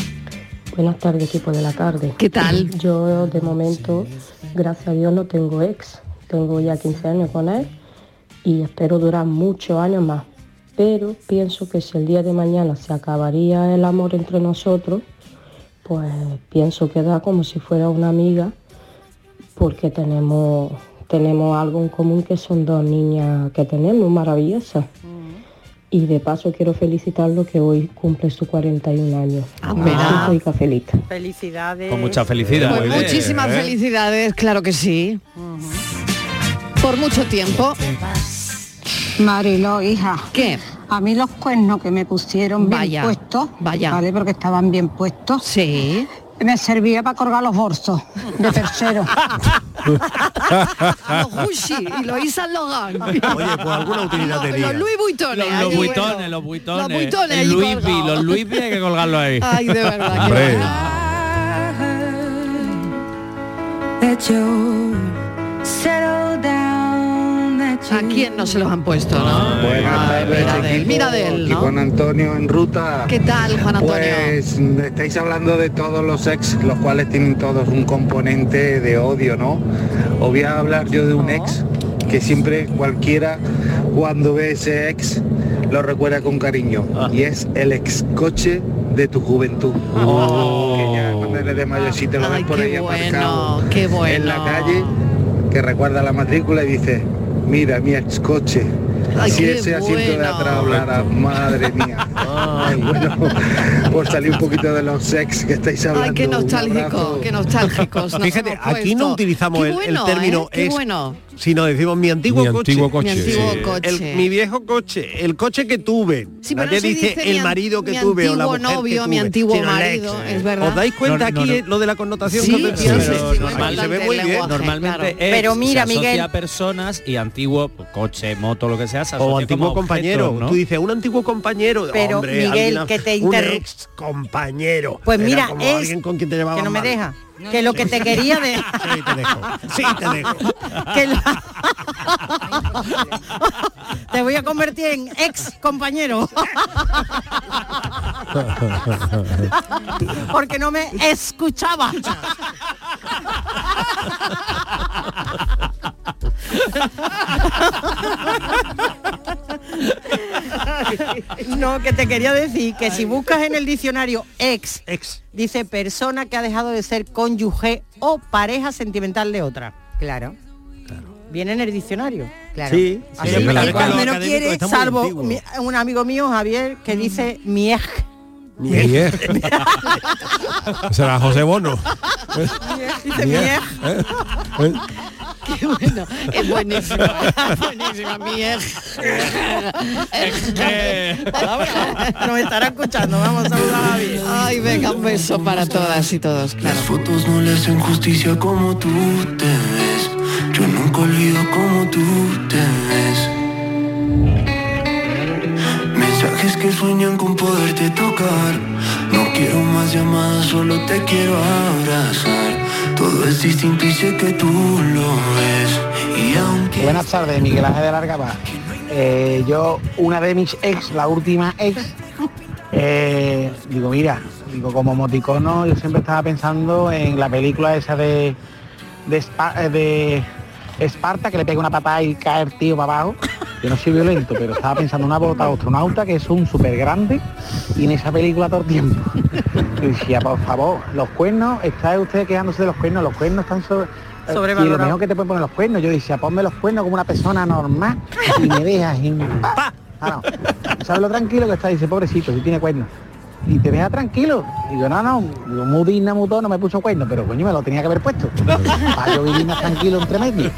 Buenas tardes, equipo de la tarde. ¿Qué tal? Yo de momento, gracias a Dios, no tengo ex. Tengo ya 15 años con él y espero durar muchos años más. Pero pienso que si el día de mañana se acabaría el amor entre nosotros, pues pienso que da como si fuera una amiga, porque tenemos, tenemos algo en común que son dos niñas que tenemos maravillosas. Y de paso quiero felicitarlo que hoy cumple su 41 años. Ah, Un mira. besito y cafelito. Felicidades. Con mucha felicidad. Pues muchísimas ¿eh? felicidades, claro que sí. Por mucho tiempo. Marilo, hija. ¿Qué? A mí los cuernos que me pusieron bien Vaya, puestos, vaya. ¿vale? Porque estaban bien puestos. Sí. Me servía para colgar los bolsos de tercero. Los Gucci y los Saint Laurent. Oye, pues alguna utilidad Los- tenía. Los Louis Vuitton. Los, los buitones, los buitones. Los buitones El Louis V, los Louis V hay que colgarlo ahí. Ay, de verdad. qué Hombre. bueno. ¿A quién no se los han puesto, no? Buenas tardes, mira de él, equipo. mira de él, Aquí ¿no? Juan Antonio en ruta. ¿Qué tal, Juan Antonio? Pues estáis hablando de todos los ex, los cuales tienen todos un componente de odio, ¿no? Os voy a hablar yo de un ex que siempre cualquiera cuando ve ese ex lo recuerda con cariño Ah. y es el ex coche de tu juventud. Que ya cuando eres de mayorcito lo Oh. Ay, ves por qué ahí aparcado bueno, qué bueno. en la calle que recuerda la matrícula y dice, mira mi ex coche. Ay, si ese asiento de bueno. atrás hablara, madre mía. Ay, bueno, por salir un poquito de los sex que estáis hablando. Ay, qué nostálgico, qué nostálgicos. nos Fíjate, aquí no utilizamos el, el bueno, término ¿eh? Qué ex, bueno. sino decimos mi antiguo Mi coche. antiguo coche. Mi antiguo sí. coche. El- mi viejo coche, el coche que tuve. Sí, pero Nadie no se dice, dice el mi marido que mi tuve o la antiguo mujer que novio, mi tuve, antiguo sino el marido, ex. es verdad. ¿Os dais cuenta No, no, aquí no. lo de la connotación Sí, que os sí, decía? sí, Pero sí, muy normal, se ve importante muy el bien. lenguaje. Normalmente claro. ex Pero mira, se asocia Miguel. a personas y antiguo coche, moto, lo que sea, se O antiguo como compañero. objetos, ¿no? Tú dices, un antiguo compañero. Pero, Hombre, Miguel, que te Un interru- ex compañero. Pues mira, como es alguien con quien te llevabas que no me mal. Que lo que te quería de... Sí, te dejo. Sí, te dejo. que la- te voy a convertir en ex compañero. Porque no me escuchaba. No, que te quería decir que si buscas en el diccionario ex, Ex. dice persona que ha dejado de ser cónyuge o pareja sentimental de otra. Claro, Viene en el diccionario. claro. Sí, Así sí, cuando quiere, salvo mi- un amigo mío, Javier, que dice miej. Miej. Será José Bono. Dice Miej. Qué bueno. Es buenísimo. Es buenísimo. Mi ex. Nos estará escuchando, vamos a saludar a. Ay, venga, un beso para todas y todos, claro. Las fotos no le hacen justicia como tú te ves. Yo nunca olvido como tú te ves. Mensajes que sueñan con poderte tocar. No quiero más llamadas, solo te quiero abrazar. Todo es distinto y sé que tú lo ves. Y aunque Buenas tardes, Miguel Ángel de Largaba. Eh, yo, una de mis ex, la última ex, eh, digo, mira, digo, como emoticono, yo siempre estaba pensando en la película esa de, eh, de Esparta, que le pega una patada y cae el tío para abajo. Yo no soy violento, pero estaba pensando en una bota astronauta que es un súper grande y en esa película todo el tiempo. Y decía, por favor, los cuernos, está usted quejándose de los cuernos, los cuernos están sobre... Eh, y lo mejor que te pueden poner los cuernos, yo decía, ponme los cuernos como una persona normal y me dejas en. Ah, no. ¿Sabes lo tranquilo que está? Dice, pobrecito, si tiene cuernos. Y te deja tranquilo. Y yo, no, no, muy digna, no me puso cuernos, pero coño, me lo tenía que haber puesto. Para yo vivir más tranquilo entre medio.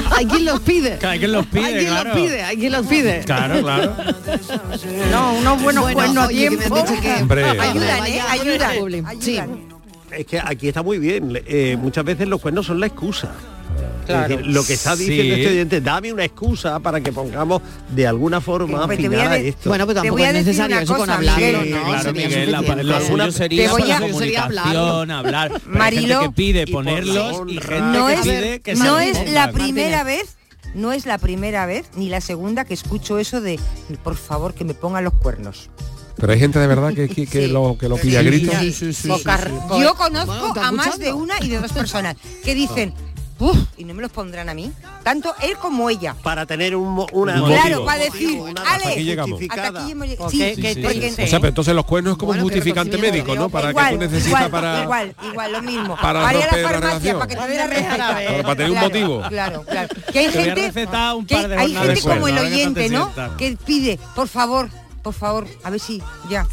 hay quien los pide. Hay quien los pide, Hay quien claro. los pide, hay quien los pide. Claro, claro. No, unos buenos cuernos a tiempo. Hombre. Ayudan, ¿eh? Ayudan. Ayudan. Sí. Es que aquí está muy bien. Eh, muchas veces los cuernos son la excusa. Es decir, lo que está diciendo este oyente, dame una excusa para que pongamos de alguna forma pues esto. Bueno, pues pero tampoco es necesario eso con hablarlo, ¿no? Claro, la, lo suyo sería te voy a, hablar. Marilo, que pide ponerlos y, no es, No es la primera vez no es la primera vez ni la segunda que escucho eso de por favor que me pongan los cuernos. Pero hay gente de verdad que, que, lo, que lo pilla sí, gritos. Yo conozco a más de una y de dos personas que dicen, Uf, y no me los pondrán a mí, tanto él como ella. Para tener un, una un Claro, para decir, Ale, aquí llegamos. Hasta aquí hemos llegado. Sí, sí, sí, sí, O sea, pero entonces los cuernos es como bueno, un justificante médico, ¿no? Para igual, que tú necesitas igual, para igual, igual lo mismo. Para, para ir a la farmacia para que te la receta. Para, para tener claro, un motivo. Claro, claro. Que hay gente que hay gente como el oyente, ¿no? Que pide, por favor, por favor, a ver si ya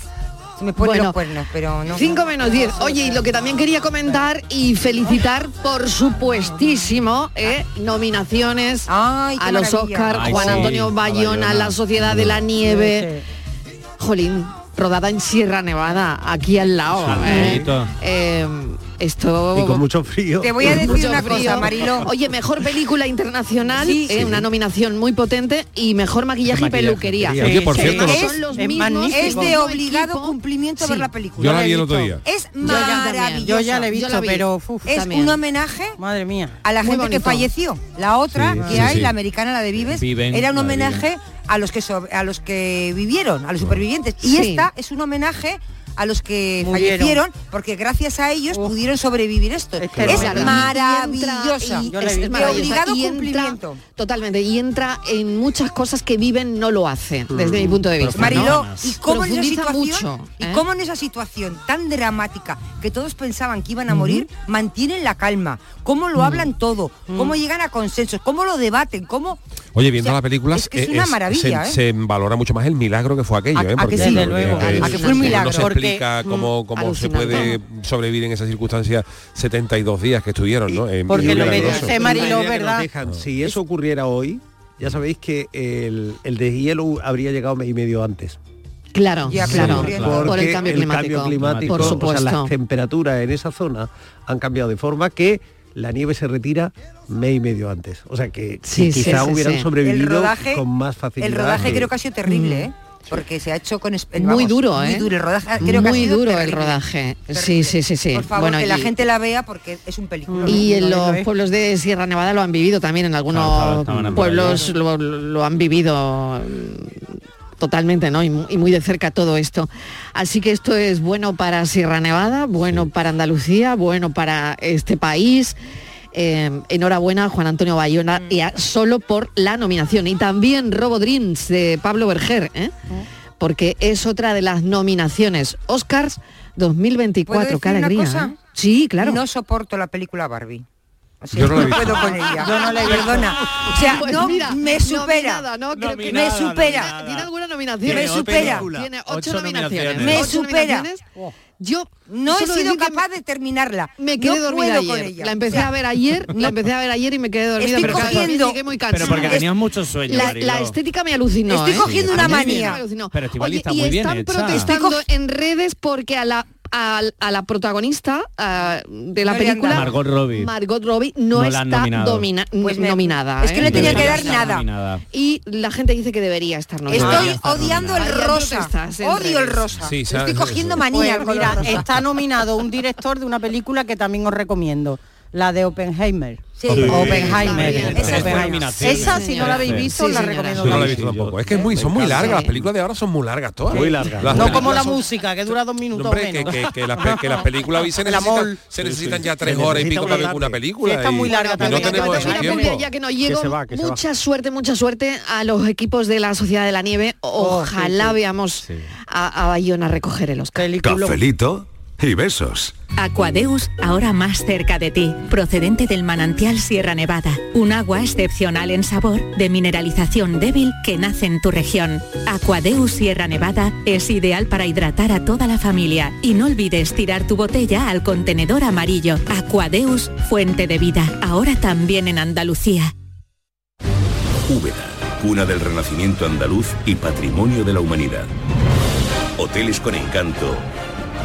me ponen bueno, los cuernos, pero no. 5 menos 10. Oye, y lo que también quería comentar y felicitar, por supuestísimo, eh, nominaciones a los Oscar, Juan Antonio Bayona, La Sociedad de la Nieve. Jolín, rodada en Sierra Nevada, aquí al lado. Eh, esto... Y con mucho frío. Te voy a decir una frío. cosa, Marilo. Oye, mejor película internacional, sí, una nominación muy potente y mejor maquillaje, y peluquería. Es, de obligado cumplimiento ver la película. Es maravilloso. Yo ya la he visto, pero... Es un homenaje Madre mía. a la gente que falleció. La otra que hay, la americana, la de Vives, Viven, era un homenaje a los que so, a los que vivieron, a los supervivientes. Y esta es un homenaje a los que Murieron. fallecieron, porque gracias a ellos pudieron sobrevivir esto. Es, que maravillosa. Y es, es obligado cumplimiento. Totalmente. Y entra en muchas cosas que viven no lo hace, hmm. desde mi punto de vista. Marilo, y cómo en esa situación, mucho, y ¿eh? cómo en esa situación tan dramática que todos pensaban que iban a morir, mm mantienen la calma, cómo lo hablan todo, cómo llegan a consensos, cómo lo debaten, cómo Oye, viendo o sea, la película es, que es eh, una maravilla, ¿eh? se, valora mucho más el milagro que fue aquello, a, ¿eh? Porque, que fue un milagro, porque médica, mm, cómo, se puede sobrevivir en esas circunstancias 72 días que estuvieron, ¿no? En porque lo que dice Mariló, ¿verdad? Ah. Si eso ocurriera hoy, ya sabéis que el, el deshielo habría llegado mes y medio antes. Claro, ya, claro, por el cambio climático. Por supuesto. Las temperaturas en esa zona han cambiado de forma que la nieve se retira mes y medio antes. O sea que sí, hubieran sí, sobrevivido rodaje, con más facilidad. El rodaje creo que ha sido terrible, ¿eh? porque se ha hecho con... Vamos, muy duro, ¿eh? Muy duro el rodaje. Creo muy que ha duro el rodaje. Sí, sí, sí, sí. Por favor, bueno, que la gente la vea porque es un película. Y ¿eh? en los ¿eh? pueblos de Sierra Nevada lo han vivido también, en algunos pueblos lo, han vivido mm, totalmente, ¿no? Y, muy de cerca todo esto. Así que esto es bueno para Sierra Nevada, bueno para Andalucía, bueno para este país. Eh, enhorabuena a Juan Antonio Bayona mm. y a, mm. solo por la nominación. Y también Robo Dreams de Pablo Berger, ¿eh? mm. porque es otra de las nominaciones. Oscars 2024, cada alegría. Cosa? ¿eh? Sí, claro. No soporto la película Barbie. Sí, yo no, no, puedo con ella. No la Perdona. O sea, pues no, mira, me supera. No, creo que me supera. Nominada. ¿Tiene alguna nominación? Me supera. Tiene ocho, ocho nominaciones. nominaciones. Me supera. Nominaciones? Oh yo no he sido capaz de terminarla. Me quedé no dormida. Con ella. La empecé a ver ayer, la empecé a ver ayer y me quedé dormida, Estoy pero cogiendo, llegué muy cansada. Pero porque tenías mucho sueño. La, estética me alucinó. Estoy ¿eh? cogiendo una manía. Y muy están protestando en redes porque a la a, la protagonista eh, de la película. Margot Robbie. Margot Robbie no, está domina, pues nominada es que ¿eh? no tenía que dar nada. y la gente dice que debería estar nominada. Estoy odiando el rosa. Odio el rosa. Sí, estoy cogiendo manía pues, mira, está nominado un director de una película que también os recomiendo la de Oppenheimer. Sí. Oppenheimer. Esa, si no la habéis visto, la recomiendo. No la he visto tampoco. Es que son muy largas. Las películas de ahora son muy largas todas. Muy largas. No como la música, que dura dos minutos menos. Que, las, películas hoy se, necesitan, se necesitan ya tres horas y pico para ver una película. está muy larga también. Ya que nos llego, mucha suerte, mucha suerte a los equipos de la Sociedad de la Nieve. Oh, Ojalá veamos a Bayona recoger el Oscar. Cafelito y besos. Aquadeus, ahora más cerca de ti, procedente del manantial Sierra Nevada, un agua excepcional en sabor, de mineralización débil que nace en tu región. Aquadeus Sierra Nevada es ideal para hidratar a toda la familia y no olvides tirar tu botella al contenedor amarillo. Aquadeus, fuente de vida, ahora también en Andalucía. Úbeda, cuna del renacimiento andaluz y patrimonio de la humanidad. Hoteles con encanto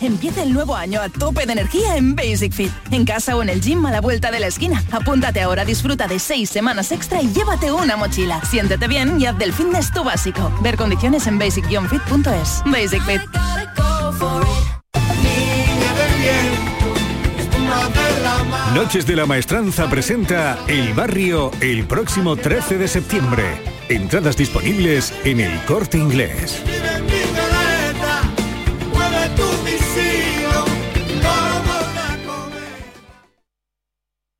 Empieza el nuevo año a tope de energía en Basic Fit. En casa o en el gym a la vuelta de la esquina. Apúntate ahora, disfruta de seis semanas extra y llévate una mochila. Siéntete bien y haz del fitness tu básico. Ver condiciones en basic-fit.es. Basic Fit. Noches de la Maestranza presenta El Barrio el próximo 13 de septiembre. Entradas disponibles en el corte inglés.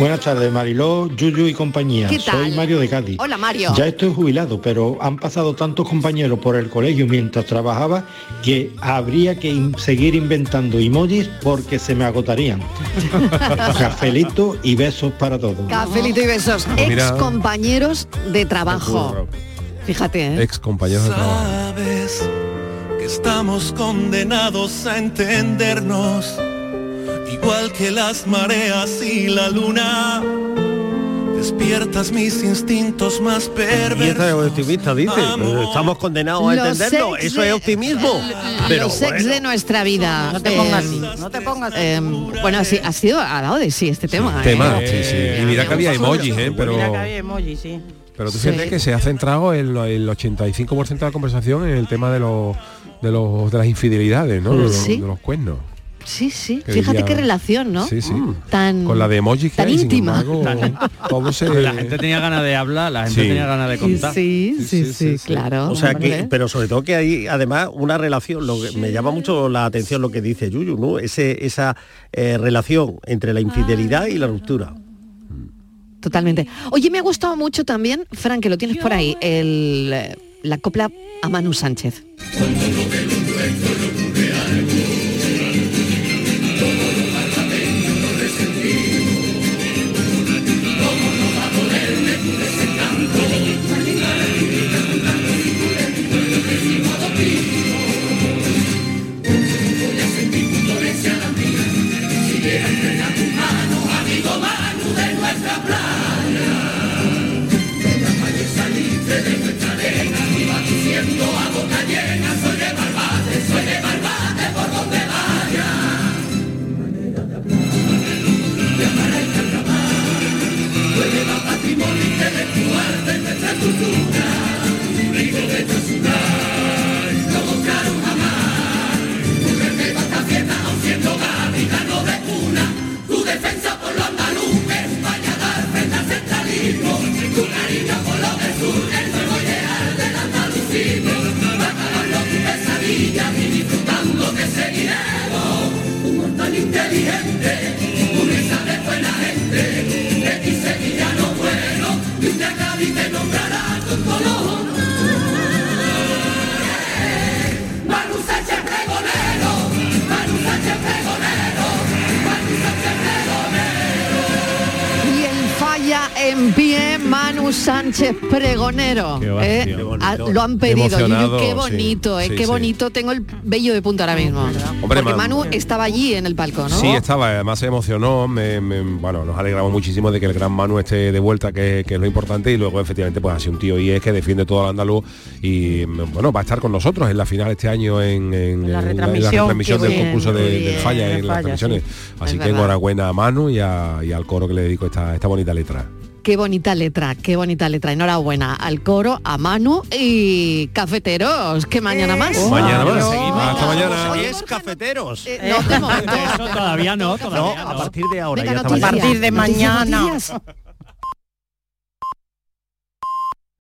Buenas tardes, Mariló, Yuyu y compañía. ¿Qué tal? Soy Mario de Cádiz. Hola, Mario. Ya estoy jubilado, pero han pasado tantos compañeros por el colegio mientras trabajaba que habría que in- seguir inventando emojis porque se me agotarían. Cafelito y besos para todos. Cafelito y besos. Pues mira. Ex compañeros de trabajo. Fíjate, ¿eh? Ex compañeros de trabajo. Sabes que estamos condenados a entendernos, igual que las mareas y la luna. Despiertas mis instintos más Y perversos. esta es optimista, dice. Amor. Estamos condenados a Los entenderlo. Eso de- es optimismo. Pero Los ex bueno. de nuestra vida. No te pongas así, no te pongas así. eh, bueno, sí, ha sido, ha dado de sí este tema. ¿eh? Tema, sí, sí. Y mira que había emojis, ¿eh? Pero, Mira que había emoji, sí. pero tú fíjate que se ha centrado el, el 85% de la conversación en el tema de los de los de las infidelidades, ¿no? De los, Sí. de los cuernos. Sí, sí. Que Fíjate diría- qué relación, ¿no? Sí, sí. Tan Con la de emojis que tan hay, íntima. embargo, ¿cómo se- La gente tenía ganas de hablar, la gente Sí. tenía ganas de contar. Sí, sí, sí, claro. O sea que, pero sobre todo que hay además una relación, lo que me llama mucho la atención lo que dice Yuyu, ¿no? Ese, esa eh, relación entre la infidelidad y la ruptura. Totalmente. Oye, me ha gustado mucho también, Fran, que lo tienes por ahí, el, eh, la copla a Manu Sánchez. Pregonero. Qué va, ¿eh? Ah, lo han pedido. Qué sí, bonito, ¿eh? sí, qué sí. bonito. Tengo el vello de punta ahora mismo. Porque Manu- Manu estaba allí en el palco, ¿no? Sí, estaba, además se emocionó, me- me- bueno, nos alegramos muchísimo de que el gran Manu esté de vuelta, que, que es lo importante, y luego efectivamente pues ha sido un tío y es que defiende todo el andaluz y bueno, va a estar con nosotros en la final este año en, en- la en retransmisión, retransmisión qué del bien, concurso de, del Falla en las Falla, transmisiones. sí. Así Es que verdad. enhorabuena a Manu y, a- y al coro que le dedico esta, esta bonita letra. Qué bonita letra, qué bonita letra. Enhorabuena al coro, a Manu y cafeteros. Que mañana más. mañana más. seguimos. Hasta mañana. Es cafeteros. Eh, no, de momento. Eso todavía no, todavía No, no. a partir de ahora. Venga, ya está noticias. A partir de Noticias, mañana. noticias.